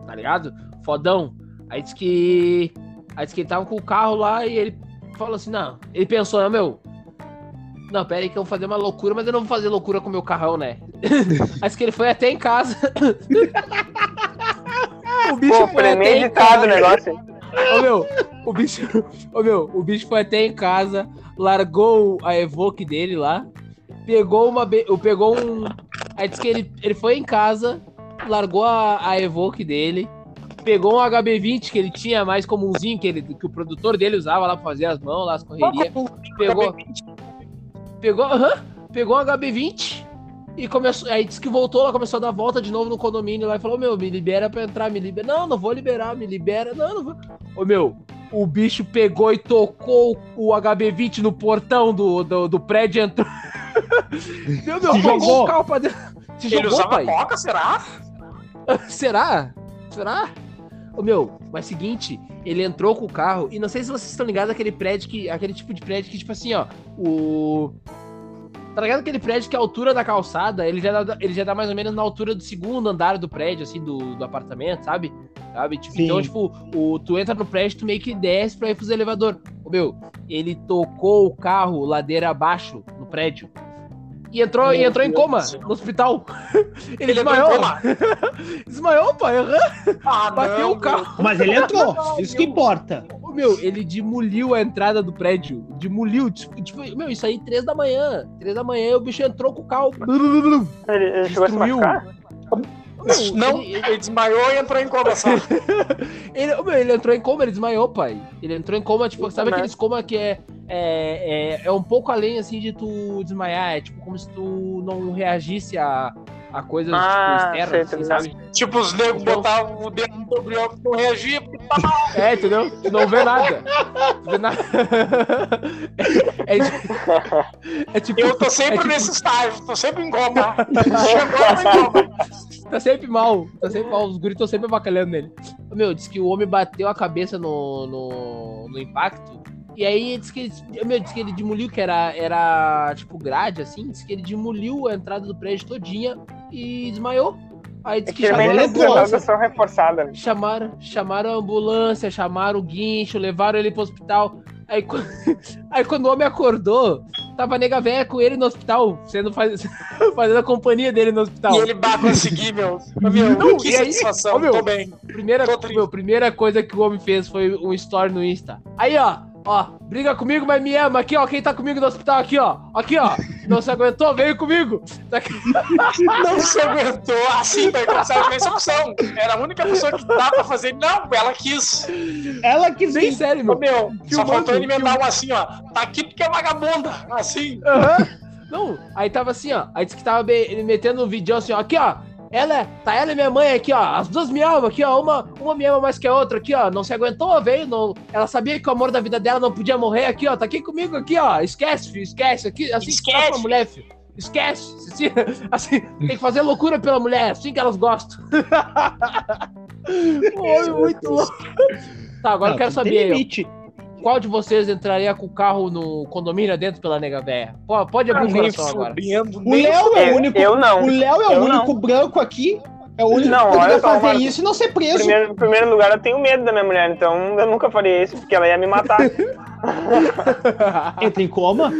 tá ligado? Fodão. Aí disse que. Aí disse que ele tava com o carro lá e ele falou assim: não. Ele pensou, meu. Não, pera aí que eu vou fazer uma loucura, mas eu não vou fazer loucura com o meu carrão, né? [laughs] disse que ele foi até em casa. [laughs] o bicho Pô, foi até em premeditado o casa. negócio. Ô meu, o bicho. [laughs] Ô meu, o bicho foi até em casa, largou a Evoque dele lá, pegou uma. Pegou um. Aí disse que ele, ele foi em casa, largou a, a Evoque dele, pegou um HB20 que ele tinha mais comumzinho, que, ele, que o produtor dele usava lá pra fazer as mãos, lá as correrias. Pegou. Pegou, aham, pegou um HB20 e começou. Aí disse que voltou lá, começou a dar volta de novo no condomínio lá e falou: Meu, me libera pra entrar, me libera. Não, não vou liberar, me libera. Não, não vou. Ô meu, o bicho pegou e tocou o HB20 no portão do, do, do prédio e entrou. [laughs] meu, meu, Se jogou jogou. o carro pra dentro. Se Ele jogou, usava pai. coca, será? [laughs] Será? Será? Ô meu, mas seguinte, ele entrou com o carro e não sei se vocês estão ligados aquele prédio que. aquele tipo de prédio que, tipo assim, ó, o. Tá ligado aquele prédio que a altura da calçada, ele já dá, ele já dá mais ou menos na altura do segundo andar do prédio, assim, do, do apartamento, sabe? Sabe? Tipo, então, tipo, o, tu entra no prédio, tu meio que desce pra ir pros elevador. Ô meu, ele tocou o carro ladeira abaixo no prédio. E entrou, e Meu entrou em coma no hospital. [laughs] Ele, Ele desmaiou. [laughs] Desmaiou, pai. Ah, Bateu não, o carro. Mas ele entrou. Isso que importa. Ô, meu, ele demoliu a entrada do prédio. Demoliu. Tipo, tipo, meu, isso aí, três da manhã. Três da manhã, o bicho entrou com o carro. Ele, ele chegou a se Destruiu. Não, Ele, ele desmaiou e entrou em coma só. [laughs] ele, ele entrou em coma, ele desmaiou, pai. Ele entrou em coma, tipo, sabe aqueles coma que é, é, é, é um pouco além, assim, de tu desmaiar. É tipo como se tu não reagisse a, a coisas Ah, tipo, externas, sei, assim, sabe? tipo, os negros Então- botavam o dedo no problema não reagia porque tá mal. É, entendeu? Tu não vê nada. Tu vê nada. [laughs] É, é, é tipo. Eu tô sempre é tipo- nesse estágio, tô sempre em coma. [laughs] Chegou, tô em coma. Tá sempre mal, tá sempre mal. Os guris estão sempre avacalhando nele. Meu, disse que o homem bateu a cabeça no, no, no impacto. E aí disse que ele, meu, disse que ele demoliu, que era, era tipo grade, assim. Disse que ele demoliu a entrada do prédio todinha e desmaiou. Aí disse que que chamaram, é as trouxa. drogas são reforçadas. né? chamaram, chamaram a ambulância, chamaram o guincho, levaram ele pro hospital. Aí, [laughs] aí quando o homem acordou, tava nega véia com ele no hospital, sendo faz... [laughs] fazendo a companhia dele no hospital. E ele bah, consegui, meu. Meu, Não, que e aí? satisfação, Ô, meu, tô bem. Primeira, Tô meu, primeira coisa que o homem fez foi um story no Insta. Aí, ó, ó, briga comigo, mas me ama. Aqui, ó, quem tá comigo no hospital, aqui, ó. Aqui, ó. Não se aguentou, veio comigo. Tá [laughs] aqui. Não se aguentou assim, vai começar com essa opção. Era a única pessoa que dá pra fazer. Não, ela quis. Ela que Bem sério, Ô, meu. meu, só faltou ele emendar um assim, ó. Tá aqui porque é vagabunda. Assim. Aham. Não, aí tava assim, ó. Aí disse que tava metendo um vídeo assim, ó. Aqui, ó. Ela, é- tá ela e minha mãe aqui, ó. As duas me amam aqui, ó. Uma, uma me ama mais que a outra aqui, ó. Não se aguentou, veio. Não, ela sabia que o amor da vida dela não podia morrer aqui, ó. Tá aqui comigo aqui, ó. Esquece, filho, esquece. Aqui, assim que Esquece. com a mulher, filho. Esquece. Assim, [laughs] assim, tem que fazer loucura pela mulher, assim que elas gostam. [laughs] Oi, muito louco. Tá, agora eu quero saber ó. Limite. Qual de vocês entraria com o carro no condomínio dentro pela nega véia? Pô, Pode abrir o Nem coração agora. O Léo é Eu- o único. eu não. O Léo é Eu o único branco aqui. É o único Não, que olha poderia só, fazer Marcos. isso e não ser preso. Primeiro, em primeiro lugar, eu tenho medo da minha mulher, então eu nunca faria isso, porque ela ia me matar. [laughs] Entra em coma?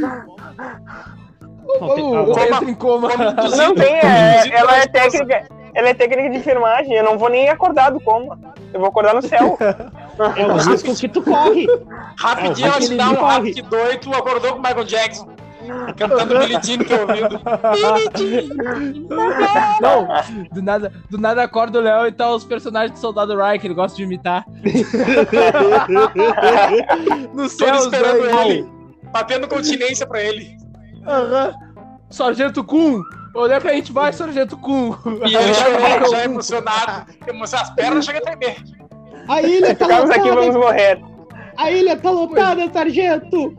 Não, tem- ah, entra em coma. Não tem, é, ela é técnica. Ela é técnica de enfermagem, eu não vou nem acordar do coma. Eu vou acordar no céu. [laughs] É o risco que tu corre. Rapidinho, É, ela te dá um corre. rap doido tu acordou com o Michael Jackson. Cantando Billie Jean no teu ouvido. Não, do nada, do nada acorda o Léo e tá os personagens do Soldado Ryan que ele gosta de imitar. [laughs] no céu, esperando dois. ele. Batendo continência pra ele. Aham. Sargento Kuhn, onde é que a gente vai, Sargento Kuhn? E ele já, já emocionado. Emocionado, as pernas chegam a tremer. A ilha tá Ficamos aqui, vamos lotada. morrer. A ilha tá lotada, sargento.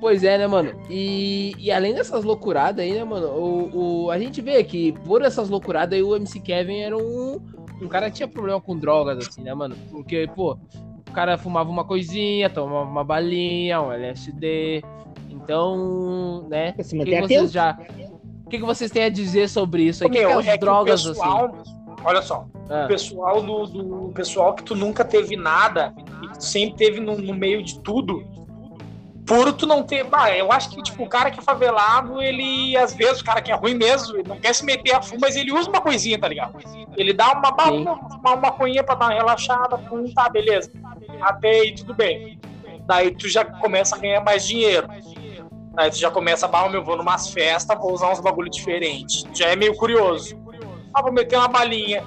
Pois é, né, mano? E, e além dessas loucuradas aí, né, mano? O, o, a gente vê que por essas loucuradas aí o MC Kevin era um, um cara que tinha problema com drogas, assim, né, mano? Porque, pô, o cara fumava uma coisinha, tomava uma balinha, um LSD. Então, né? O que, manter que vocês já. O que, que vocês têm a dizer sobre isso aí? O que, que as é que drogas, o pessoal, assim? Olha só, Ah, o pessoal do, do pessoal que tu nunca teve nada e que tu sempre teve no, no meio de tudo, por tu não ter. Bah, eu acho que tipo, o cara que é favelado, ele, às vezes, o cara que é ruim mesmo, ele não quer se meter a fundo, mas ele usa uma coisinha, tá ligado? Ele dá uma, Sim. uma, uma maconhinha pra dar uma relaxada, pum, tá, beleza. Até aí tudo bem. Daí tu já começa a ganhar mais dinheiro. Aí tu já começa a, bah, meu, vou numas festas, vou usar uns bagulho diferente. Já é meio curioso. Ah, vou meter uma balinha.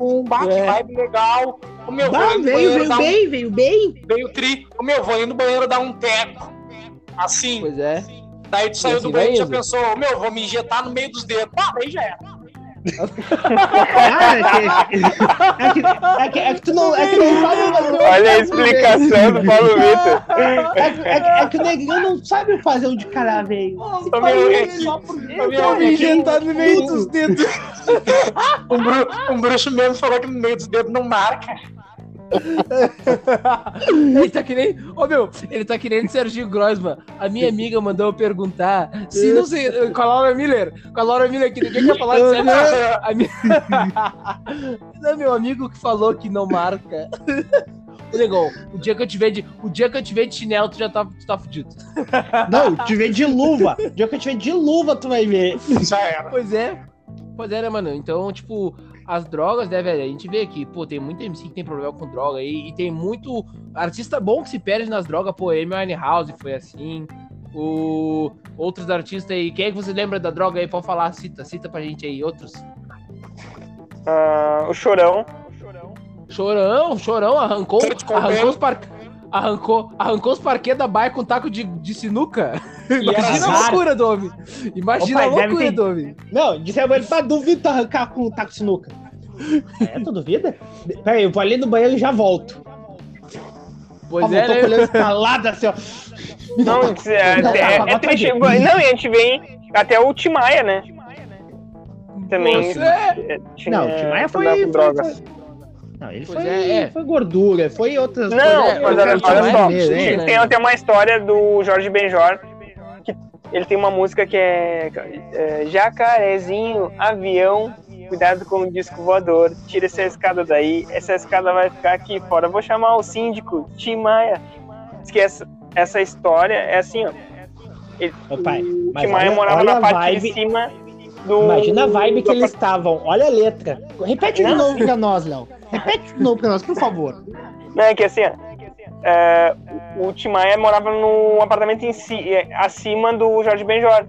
Um bah, que É. vibe legal. O meu, Bah, veio, veio dar um- bem, veio bem. veio tri. O meu, vou no banheiro dar um teco. Assim. Pois é. Daí tu saiu do banheiro e já pensou, meu, vou me injetar no meio dos dedos. Ah, daí já era. É que, é que, é que, tu não, é que não sabe fazer um Olha a explicação do Paulo Vitor. É, que- é, que- é que o negrão não sabe fazer um de cada vez. É meu, é que Injetar no meio dos dedos. [laughs] um, bru- um bruxo mesmo falou que no meio dos dedos não marca. [laughs] Ele tá que nem. Ô meu, ele tá que nem o Serginho Grossman. A minha amiga mandou eu perguntar se não sei. Com a Laura Miller. Com a Laura Miller, que ninguém quer falar de sério. A minha... [laughs] Não, meu amigo que falou que não marca. Negão, o dia que eu tiver de, o dia que eu tiver de chinelo, tu já tá, tu tá fudido. Não, te ver de luva. O dia que eu te ver de luva, tu vai ver. Já era. Pois é. Pois é, né, mano? Então, tipo, as drogas, né, velho? A gente vê que, pô, tem muito MC que tem problema com droga e, e tem muito artista bom que se perde nas drogas, pô, Amy Winehouse foi assim. O... Outros artistas aí. Quem é que você lembra da droga aí? Pode falar, cita, cita pra gente aí, outros. Ah, o chorão. Chorão, chorão, arrancou, Cobain. arrancou os par... Arrancou, arrancou os parquet da baia com taco de, de sinuca. [laughs] Imagina a loucura do homem. Imagina Ô, pai, a loucura ter- do homem. Não, disse pra ele, pá, duvido tu arrancar com o taco de sinuca. É, tu duvida? Peraí, eu vou ali no banheiro e já volto. Pois é, voltou né? com o olho estalado assim, ó. Não, é, Não, é, não, é não, triste. não, Não, e a gente vem até o Timaya, né? Também. Você... é, tinha Não, o Timaya foi, foi, drogas. foi- Não, ele foi, é, é. foi gordura, foi outras Não, é, mas o olha, olha só, é né? tem, tem até uma história do Jorge Benjor, ele tem uma música que é, é Jacarezinho, avião, cuidado com o disco voador, tira essa escada daí, essa escada vai ficar aqui fora. Vou chamar o síndico, Tim Maia. Diz que essa, essa história é assim, ó. Ele, Ô, pai, mas Tim Maia olha- morava olha na parte vibe- de cima do. Imagina a vibe que eles estavam. Olha a letra. Repete de novo pra nós, Léo. Repete de novo pra nós, por favor. Não, é que assim, ó, é, o Tim Maia morava num apartamento em si, é, acima do Jorge Benjor.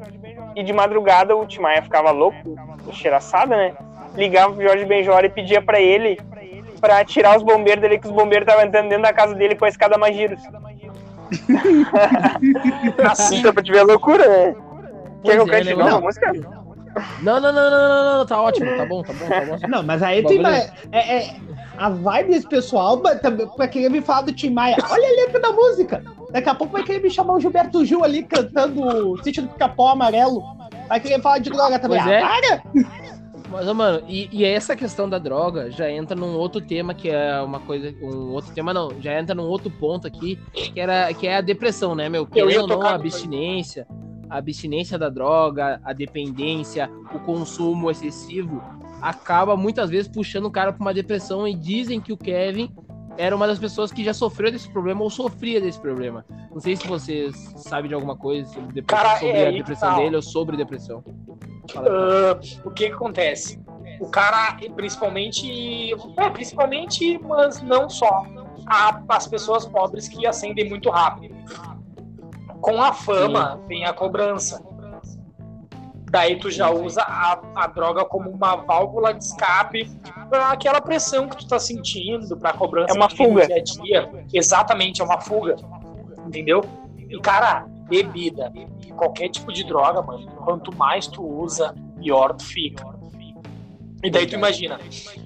E de madrugada o Tim Maia ficava louco, cheiraçada, né? Ligava pro Jorge Benjor e pedia pra ele pra tirar os bombeiros dele, que os bombeiros estavam entrando dentro da casa dele com a escada Magiros. [laughs] Assim, Então, pra te ver a loucura, né? Quer que eu é, cante né, de novo a mano? música? Não, não, não, não, não, não, não, tá ótimo, tá bom, tá bom, tá bom. Não, mas aí Bagulho- ima- é, é, a vibe desse pessoal pra querer me falar do Tim Maia. Olha a letra da música. Daqui a pouco vai querer me chamar o Gilberto Gil ali cantando o Sítio do Capão Amarelo. Vai querer falar de droga também. Pois é. Ah, para! Mas, mano, e, e essa questão da droga já entra num outro tema que é uma coisa. Um outro tema não, já entra num outro ponto aqui, que, era, que é a depressão, né, meu? Querendo ou não, a abstinência, a abstinência da droga, a dependência, o consumo excessivo, acaba muitas vezes puxando o cara pra uma depressão e dizem que o Kevin era uma das pessoas que já sofreu desse problema ou sofria desse problema. Não sei se vocês sabem de alguma coisa sobre, depressão, Cara, sobre é a depressão ó. dele ou sobre depressão. Ah, o que que acontece? O cara, principalmente, é, principalmente, mas não só, a- as pessoas pobres que ascendem muito rápido. Com a fama vem a cobrança. Daí tu já usa a, a droga como uma válvula de escape para aquela pressão que tu tá sentindo, pra cobrança É uma fuga. dia a dia. Exatamente, é uma fuga. Entendeu? E cara, bebida e qualquer tipo de droga, mano, quanto mais tu usa, pior tu fica. E daí tu imagina,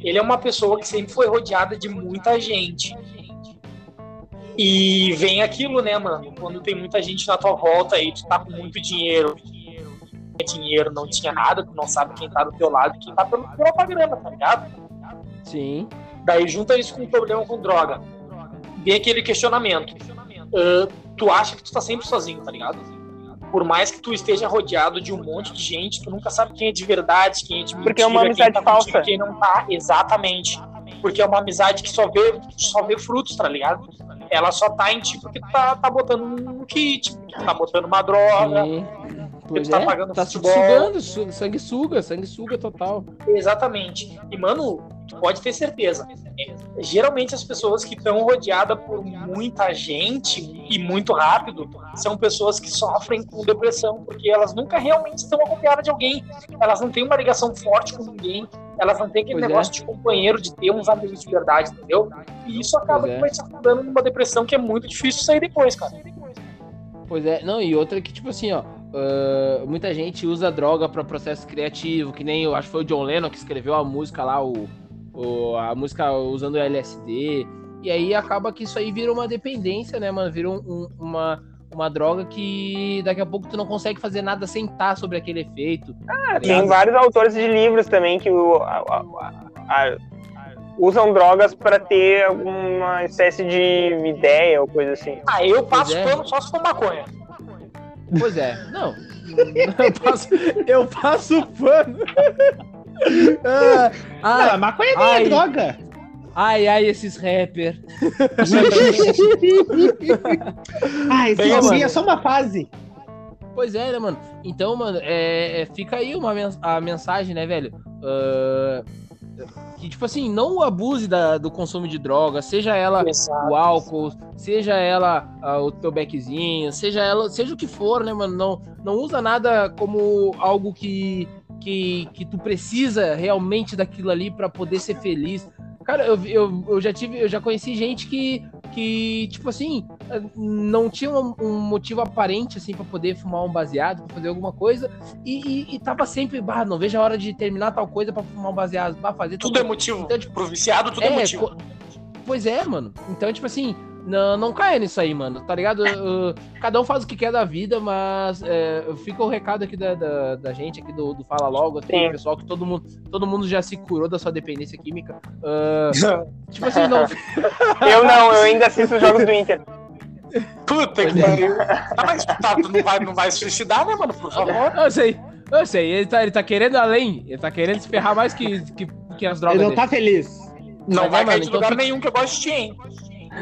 ele é uma pessoa que sempre foi rodeada de muita gente. E vem aquilo, né, mano? Quando tem muita gente na tua volta e tu tá com muito dinheiro, dinheiro, não tinha nada, tu não sabe quem tá do teu lado e quem tá pelo, pela tua grana, tá ligado? Sim. Daí junta isso com um problema com droga. Vem aquele questionamento. Ah, tu acha que tu tá sempre sozinho, tá ligado? Por mais que tu esteja rodeado de um monte de gente, tu nunca sabe quem é de verdade, quem é de mentira, Porque é uma quem amizade tá contigo, falsa. quem não tá. Exatamente. Porque é uma amizade que só vê, só vê frutos, tá ligado? Ela só tá em ti porque tu tá, tá botando um kit, tá botando uma droga. Sim. Pois tá é, pagando tá futebol. sugando, su- sanguessuga, sanguessuga total. Exatamente. E, mano, tu pode ter certeza. é, geralmente as pessoas que estão rodeadas por muita gente e muito rápido são pessoas que sofrem com depressão, porque elas nunca realmente estão acompanhadas de alguém. Elas não têm uma ligação forte com ninguém. Elas não têm aquele Pois é. negócio de companheiro, de ter uns amigos de verdade, entendeu? E isso acaba Pois é. que vai te afundando numa depressão que é muito difícil sair depois, cara. Pois é, não, e outra que, tipo assim, ó, ah, muita gente usa droga pra processo criativo, que nem, eu acho que foi o John Lennon que escreveu a música lá, o, o- a música usando o LSD, e aí acaba que isso aí vira uma dependência, né, mano, vira um- um- uma, uma droga que daqui a pouco tu não consegue fazer nada sem estar sobre aquele efeito. tá Tem vários autores de livros também que o- a- a- a- usam drogas pra ter alguma espécie de ideia ou coisa assim. Ah, eu passo é. pano só se for maconha. Pois é, não. [laughs] Eu passo, eu passo pano. Ah, Não, ai, maconha nem ai. é droga. ai, ai, esses rappers. Bagulho mano. é só uma fase. Pois é, né, mano? Então, mano, é, é, fica aí uma mens- a mensagem, né, velho? Ah, que, tipo assim, não abuse da- do consumo de droga, seja ela Exato. o álcool, seja ela o teu beckzinho, seja ela, seja o que for, né, mano? Não, não usa nada como algo que, que, que tu precisa realmente daquilo ali pra poder ser feliz. Cara, eu, eu, eu já tive, eu já conheci gente que, que tipo assim, não tinha um, um motivo aparente, assim, pra poder fumar um baseado, pra fazer alguma coisa, e, e, e tava sempre, bah, não vejo a hora de terminar tal coisa pra fumar um baseado, bah, fazer Tudo é coisa. motivo. Então, tipo, Pro viciado, tudo é, motivo. co- Pois é, mano. Então, tipo assim, não, não caia nisso aí, mano. Tá ligado? Uh, cada um faz o que quer da vida, mas é, fica o recado aqui da, da, da gente, aqui do, do Fala Logo, aqui, pessoal, que todo mundo, todo mundo já se curou da sua dependência química. Uh, [laughs] tipo assim, não. Eu não, eu ainda assisto os jogos do Inter. Puta que é. pariu. Tá, mas tá, tu não vai, não vai se suicidar, né, mano? Por favor. Eu sei, eu sei, ele tá, ele tá querendo além, ele tá querendo se ferrar mais que, que, que as drogas Ele não dele. tá feliz. Não Mas vai é, cair mano, de então lugar fica- nenhum que eu gosto de ti, hein?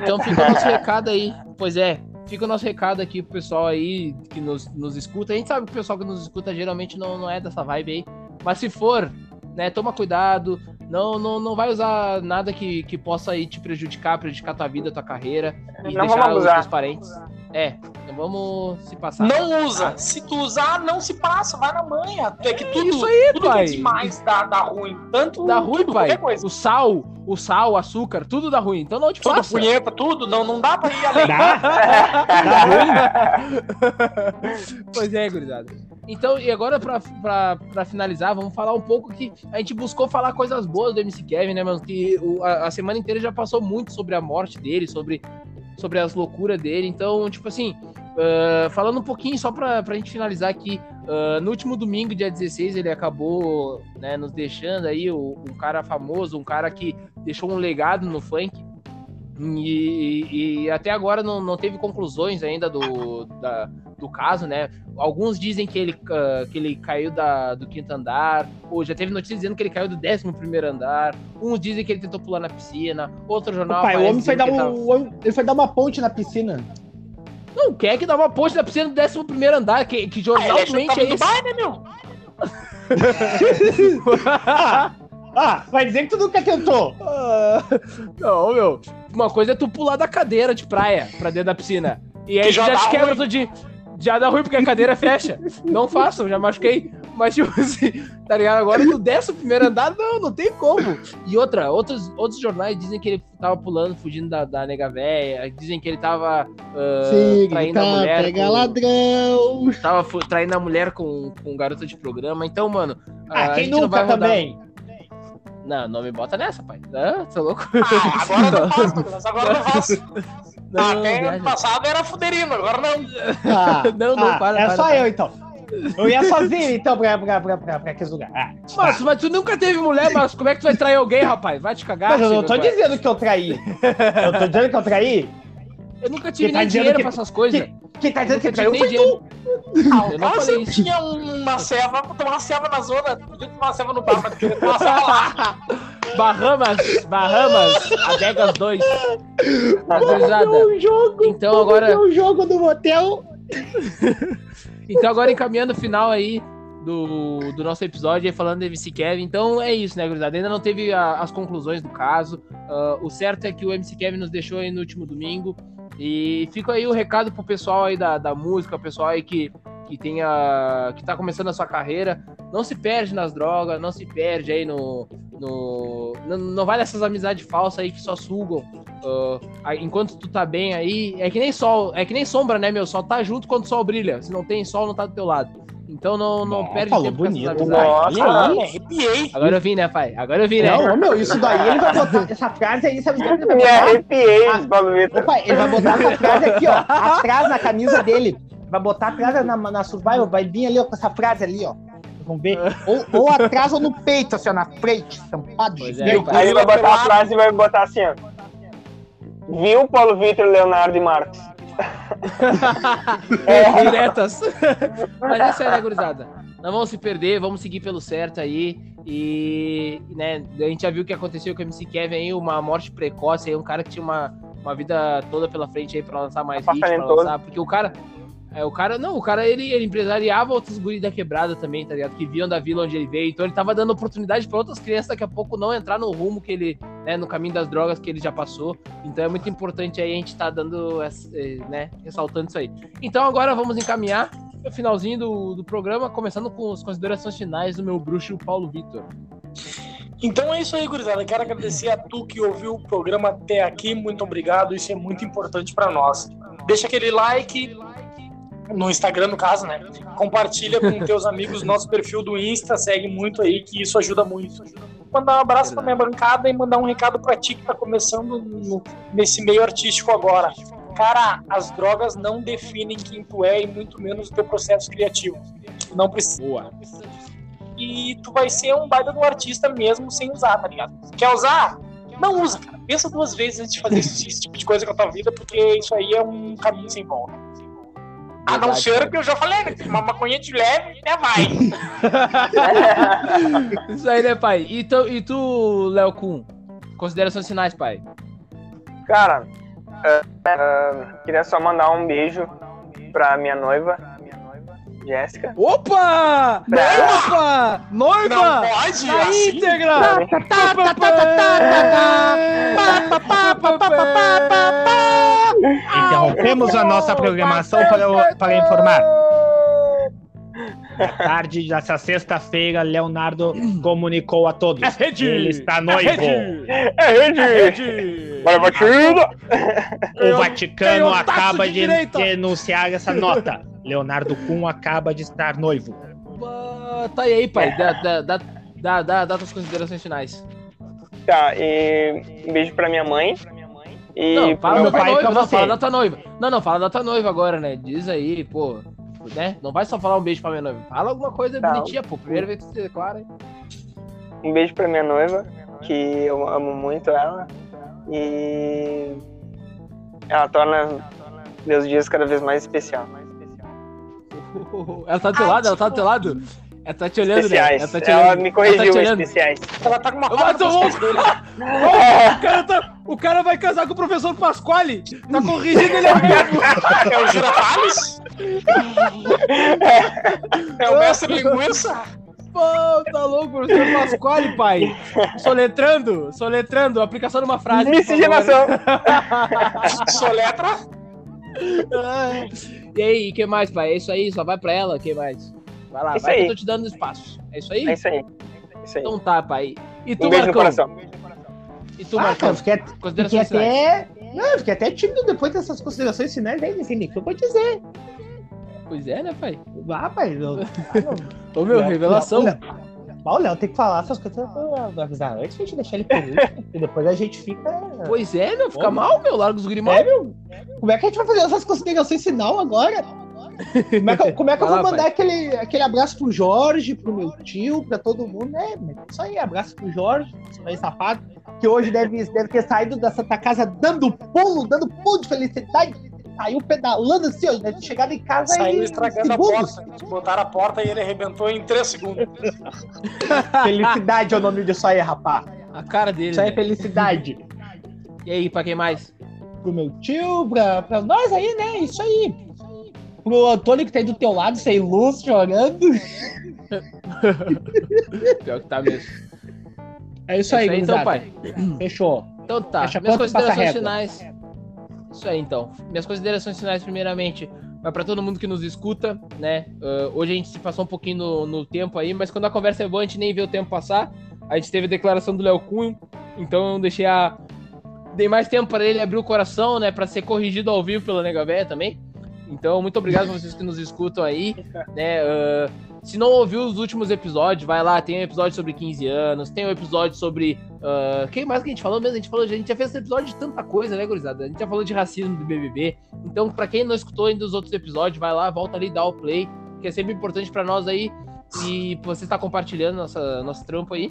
Então fica o nosso recado aí. Pois é, fica o nosso recado aqui pro pessoal aí que nos, nos escuta. A gente sabe que o pessoal que nos escuta geralmente não, não é dessa vibe aí. Mas se for, né, toma cuidado. Não, não, não vai usar nada que, que possa aí te prejudicar, prejudicar tua vida, tua carreira. E Não deixar os teus parentes. É, não vamos se passar. Não usa. Se tu usar, não se passa. Vai na manha. É que tudo, isso aí, tudo pai. que é demais dá, dá ruim. Tanto Dá ruim, tudo, pai. qualquer coisa. O sal, o sal, o açúcar, tudo dá ruim. Então não te Tudo faça. punheta, tudo. Não, não dá pra ir além. Dá? [laughs] Dá ruim? [laughs] pois é, gurizada. Então, e agora pra, pra, pra finalizar, vamos falar um pouco que a gente buscou falar coisas boas do MC Kevin, né, mano? Que o- a, a semana inteira já passou muito sobre a morte dele, sobre, sobre as loucuras dele. Então, tipo assim, ah, falando um pouquinho só pra, pra gente finalizar aqui, ah, no último domingo, dia 16, ele acabou né, nos deixando aí, o- um cara famoso, um cara que deixou um legado no funk. E, e até agora não, não teve conclusões ainda do, da- do caso, né? Alguns dizem que ele, ah, que ele caiu da, do quinto andar, ou já teve notícia dizendo que ele caiu do décimo primeiro andar. Uns dizem que ele tentou pular na piscina, outro jornal. Pai, o homem foi dar um, tava- o homem- ele foi dar uma ponte na piscina. Não, quer que dá uma ponte na piscina do décimo primeiro andar? Que, que Ah, jornal que doente tava é esse? Dubai, né, meu? [laughs] Ah, ah, vai dizer que tu nunca tentou. [laughs] Ah, Não, meu. Uma coisa é tu pular da cadeira de praia pra dentro da piscina. E aí Que já já te quebra ruim. todo dia. Já dá ruim porque a cadeira fecha. Não façam, já machuquei. Mas, tipo assim, tá ligado? Agora no décimo primeiro andar, não, não tem como. E outra, outros, outros jornais dizem que ele tava pulando, fugindo da, da nega véia. Dizem que ele tava ah, Sim, traindo a tá, mulher. pega com- ladrão. Tava traindo a mulher com, com garota de programa. Então, mano. Ah, a quem gente não nunca vai rodar- também? Não, não me bota nessa, pai. Ah, tá louco? Ah, agora não [laughs] faço, Douglas. Agora não faço. Não, Até viaja. ano passado era fuderino, agora não. Ah, Não, não, ah, para, É para, só para. eu, então. Eu ia sozinho, então, pra, pra, pra, pra, pra aquele lugar. Ah, Mas, mas tu nunca teve mulher, mas como é que tu vai trair alguém, rapaz? Vai te cagar. mas eu não tô dizendo que eu traí. [laughs] Eu tô dizendo que eu traí. Eu nunca tive Quem tá nem dinheiro que- pra essas coisas. Que- Quem tá dizendo que nem foi dinheiro. tu. Ah, Eu não cara falei isso. tinha uma ceva, tomar uma ceva na zona. Podia tomar uma ceva no bar, mas queria tomar uma ceva lá. [laughs] Bahamas, Bahamas, Adegas 2. Rapaziada, um jogo. Então agora- um jogo do motel. [laughs] então agora encaminhando o final aí do, do nosso episódio, aí falando do MC Kevin. Então é isso, né, gurizada? Ainda não teve a- as conclusões do caso. Ah, o certo é que o MC Kevin nos deixou aí no último domingo. E fica aí o recado pro pessoal aí da, da música, pessoal aí que, que tenha. que tá começando a sua carreira. Não se perde nas drogas, não se perde aí no. no não, não vai nessas amizades falsas aí que só sugam. Aí, enquanto tu tá bem aí, é que nem sol, é que nem sombra, né, meu? Só tá junto quando o sol brilha. Se não tem sol, não tá do teu lado. Então não, não Ó, perde falou tempo bonito. Nossa, aí. Me arrepiei. Agora eu vim, né, pai? Agora eu vim, né? Não, meu, isso daí ele vai botar. Essa frase aí, sabe o que ele vai Me botar? arrepiei, Ah. Paulo Vitor. Opa, ele vai botar essa frase aqui, ó, atrás na camisa dele. Vai botar atrás na, na survival, vai vir ali, ó, com essa frase ali, ó. Vamos ver. Ou, ou atrás ou no peito, assim, ó, na frente, estampado. Pois é. Aí ele vai botar a frase e vai botar assim, ó. Viu, Paulo Vitor, Leonardo e Marcos? [laughs] É, diretas. [laughs] Mas é sério, né, gurizada? Não vamos se perder, vamos seguir pelo certo aí. E, né, a gente já viu o que aconteceu com o MC Kevin aí, uma morte precoce aí, um cara que tinha uma, uma vida toda pela frente aí pra lançar mais vídeos, pra lançar, porque o cara. É, o cara, não, o cara, ele, ele empresariava outros guris da quebrada também, tá ligado? Que viam da vila onde ele veio. Então ele tava dando oportunidade pra outras crianças daqui a pouco não entrar no rumo que ele, né, no caminho das drogas que ele já passou. Então é muito importante aí a gente tá dando, eh, né, ressaltando isso aí. Então agora vamos encaminhar o finalzinho do, do programa, começando com as considerações finais do meu bruxo Paulo Vitor. Então é isso aí, gurizada. Quero agradecer a tu que ouviu o programa até aqui. Muito obrigado. Isso é muito importante pra nós. Deixa aquele like no Instagram, no caso, né? Compartilha com teus amigos nosso perfil do Insta. Segue muito aí, que isso ajuda muito. Mandar um abraço pra minha bancada e mandar um recado pra ti que tá começando no- nesse meio artístico agora. Cara, as drogas não definem quem tu é e muito menos o teu processo criativo. Não precisa Boa. E tu vai ser um baita do artista mesmo sem usar, tá ligado? Quer usar? Não usa, cara. pensa duas vezes antes de fazer esse, esse tipo de coisa com a tua vida, porque isso aí é um caminho sem volta. A não Verdade, ser cara. que eu já falei, né? Uma maconha de leve, até vai. [laughs] Isso aí, né, pai? E tu, e tu Léo Kuhn? Considerações finais, pai. Cara, é, é, queria só mandar um beijo pra minha noiva, Jéssica. Opa! Opa! Noiva! Não pode, Na assim. íntegra! Interrompemos a nossa programação para, para informar. Tarde dessa sexta-feira, Leonardo comunicou a todos. rede! Ele está noivo. É rede! Batida! O Vaticano um acaba de de, denunciar essa nota. Leonardo Kuhn acaba de estar noivo. Opa, Tá aí, pai. Dá, dá, dá, dá, dá, dá tuas considerações finais. Tá, e um beijo pra minha mãe. E Não, fala meu da pai noiva, não, fala da tua noiva. Não, não, fala da tua noiva agora, né? Diz aí, pô. Né? Não vai só falar um beijo pra minha noiva. Fala alguma coisa Tá. bonitinha, pô. Primeira vez que você declara, hein? Um beijo pra minha noiva, que eu amo muito ela. E ela torna meus dias cada vez mais especial. [laughs] Ela tá do teu lado, ela tá do teu lado. Ela tá te olhando, né? Especiais. Ela tá te Ela olhando. me Ela corrigiu, tá te olhando. especiais. Ela tá com uma nos pés dele. [laughs] O cara, tá- o cara vai casar com o professor Pasquale. Tá corrigindo ele mesmo. É o Girafales? [laughs] é o mestre linguiça? Pô, tá louco, professor Pasquale, pai. Soletrando, soletrando, aplicação de uma frase. Miscigenação. [laughs] Soletra? Ah, E aí, o que mais, pai? É isso aí, só vai pra ela, o que mais? Vai lá, Isso vai que aí. eu tô te dando espaço. É isso aí? É isso aí. É Isso aí. Então tá, pai. E tu, Um beijo no Marcão? coração. E tu, Ah, Marcão? cara, eu fiquei, fiquei até. Não, eu fiquei até tímido depois dessas considerações finais aí, não sei nem o que eu vou dizer. Pois é, né, pai? Ah, rapaz, eu, [laughs] Ô, meu, revelação. Léo, Léo, Léo, tem que falar essas coisas pra avisar antes pra gente deixar ele por último, [laughs] e depois a gente fica. Pois é, meu, fica Ô, mal, meu, larga os grimão. É, meu? Como é que a gente vai fazer essas considerações final agora? Como é que, eu- como é que eu vou mandar aquele, aquele abraço pro Jorge, pro meu tio, pra todo mundo? É, isso aí, abraço pro Jorge, aí, safado, que hoje deve, deve ter saído da Santa Casa dando pulo, dando pulo de felicidade. Saiu pedalando assim, ó, deve ter chegado em casa Saiu em estragando a segundos. porta. Botaram a porta e ele arrebentou em 3 segundos. [laughs] Felicidade é o nome disso aí, rapaz. A cara dele. Isso aí é né? felicidade. E aí, pra quem mais? pro meu tio, pra, pra nós aí, né? Isso aí. Pro Antônio que tá aí do teu lado, sem luz, chorando. [laughs] Pior que tá mesmo. É isso É aí, isso aí, então, pai. Fechou. Então tá, Fecha a minhas a considerações finais. Isso aí, então. Minhas considerações finais, primeiramente, vai pra todo mundo que nos escuta, né? Ah, hoje a gente se passou um pouquinho no, no tempo aí, mas quando a conversa é boa, a gente nem vê o tempo passar. A gente teve a declaração do Léo Cunha, então eu deixei a. Dei mais tempo para ele abrir o coração, né? Pra ser corrigido ao vivo pela Nega Véia também. Então, muito obrigado a vocês que nos escutam aí, né? ah, se não ouviu os últimos episódios, vai lá, tem um episódio sobre 15 anos, tem um episódio sobre. ah, quem mais que a gente falou mesmo? A gente falou, a gente já fez esse episódio de tanta coisa, né, gurizada? A gente já falou de racismo do BBB. Então, pra quem não escutou ainda os outros episódios, vai lá, volta ali, dá o play, que é sempre importante pra nós aí. E você está compartilhando nossa, nosso trampo aí.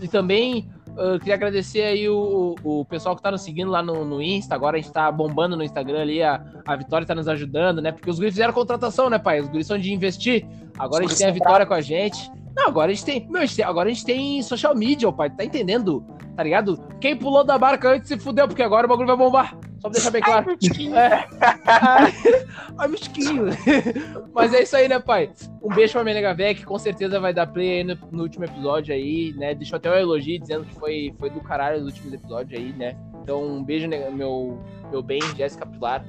E também ah, queria agradecer aí o, o pessoal que tá nos seguindo lá no, no Insta. Agora a gente tá bombando no Instagram ali. A, a Vitória tá nos ajudando, né? Porque os guris fizeram contratação, né, pai? Os guris são de investir. Agora a gente tem a Vitória com a gente. Não, agora a gente tem. Meu, agora a gente tem social media, pai. Tá entendendo? Tá ligado? Quem pulou da barca antes se fudeu, porque agora o bagulho vai bombar. Só pra deixar bem claro. É. [laughs] Ai, ai, Mistiquinho. Mas é isso aí, né, pai? Um beijo pra minha nega véia, que com certeza vai dar play aí no, no último episódio aí, né? Deixou até um elogio dizendo que foi, foi do caralho os últimos episódios aí, né? Então, um beijo, nega- meu, meu bem, Jéssica Pilar.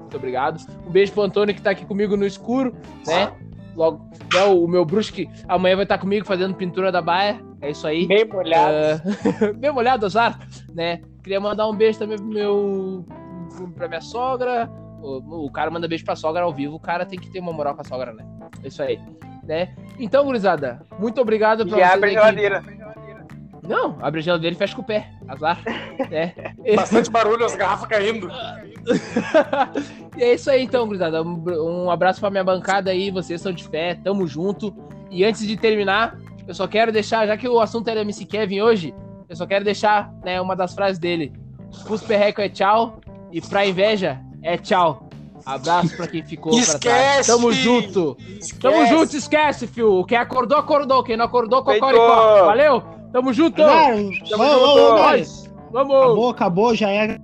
Muito obrigado. Um beijo pro Antônio que tá aqui comigo no escuro, né? Logo, né, o meu bruxo que amanhã vai estar comigo fazendo pintura da baia. É isso aí. Bem molhado. Ah, [laughs] bem molhado, azar, né? Queria mandar um beijo também pro meu. pra minha sogra. O, o cara manda beijo pra sogra ao vivo, o cara tem que ter uma moral com a sogra, né? É Isso aí. Né? Então, gurizada, muito obrigado pra E abre a vocês aqui. geladeira. Não, abre a geladeira e fecha com o pé. Azar. né? [laughs] Bastante barulho, as garrafas caindo. [laughs] e é isso aí, então, gurizada. Um, um abraço pra minha bancada aí, vocês são de fé, tamo junto. E antes de terminar, eu só quero deixar, já que o assunto era MC Kevin hoje, eu só quero deixar né, uma das frases dele. Pros perreco é tchau e pra inveja é tchau. Abraço pra quem ficou pra trás. Esquece! Tamo junto. Esquece. Tamo junto, esquece, fio. Quem acordou, acordou. Quem não acordou, cocoricó. Valeu? Tamo junto. Vamos, vamos, junto. vamos, Vamos. Acabou, acabou, já é.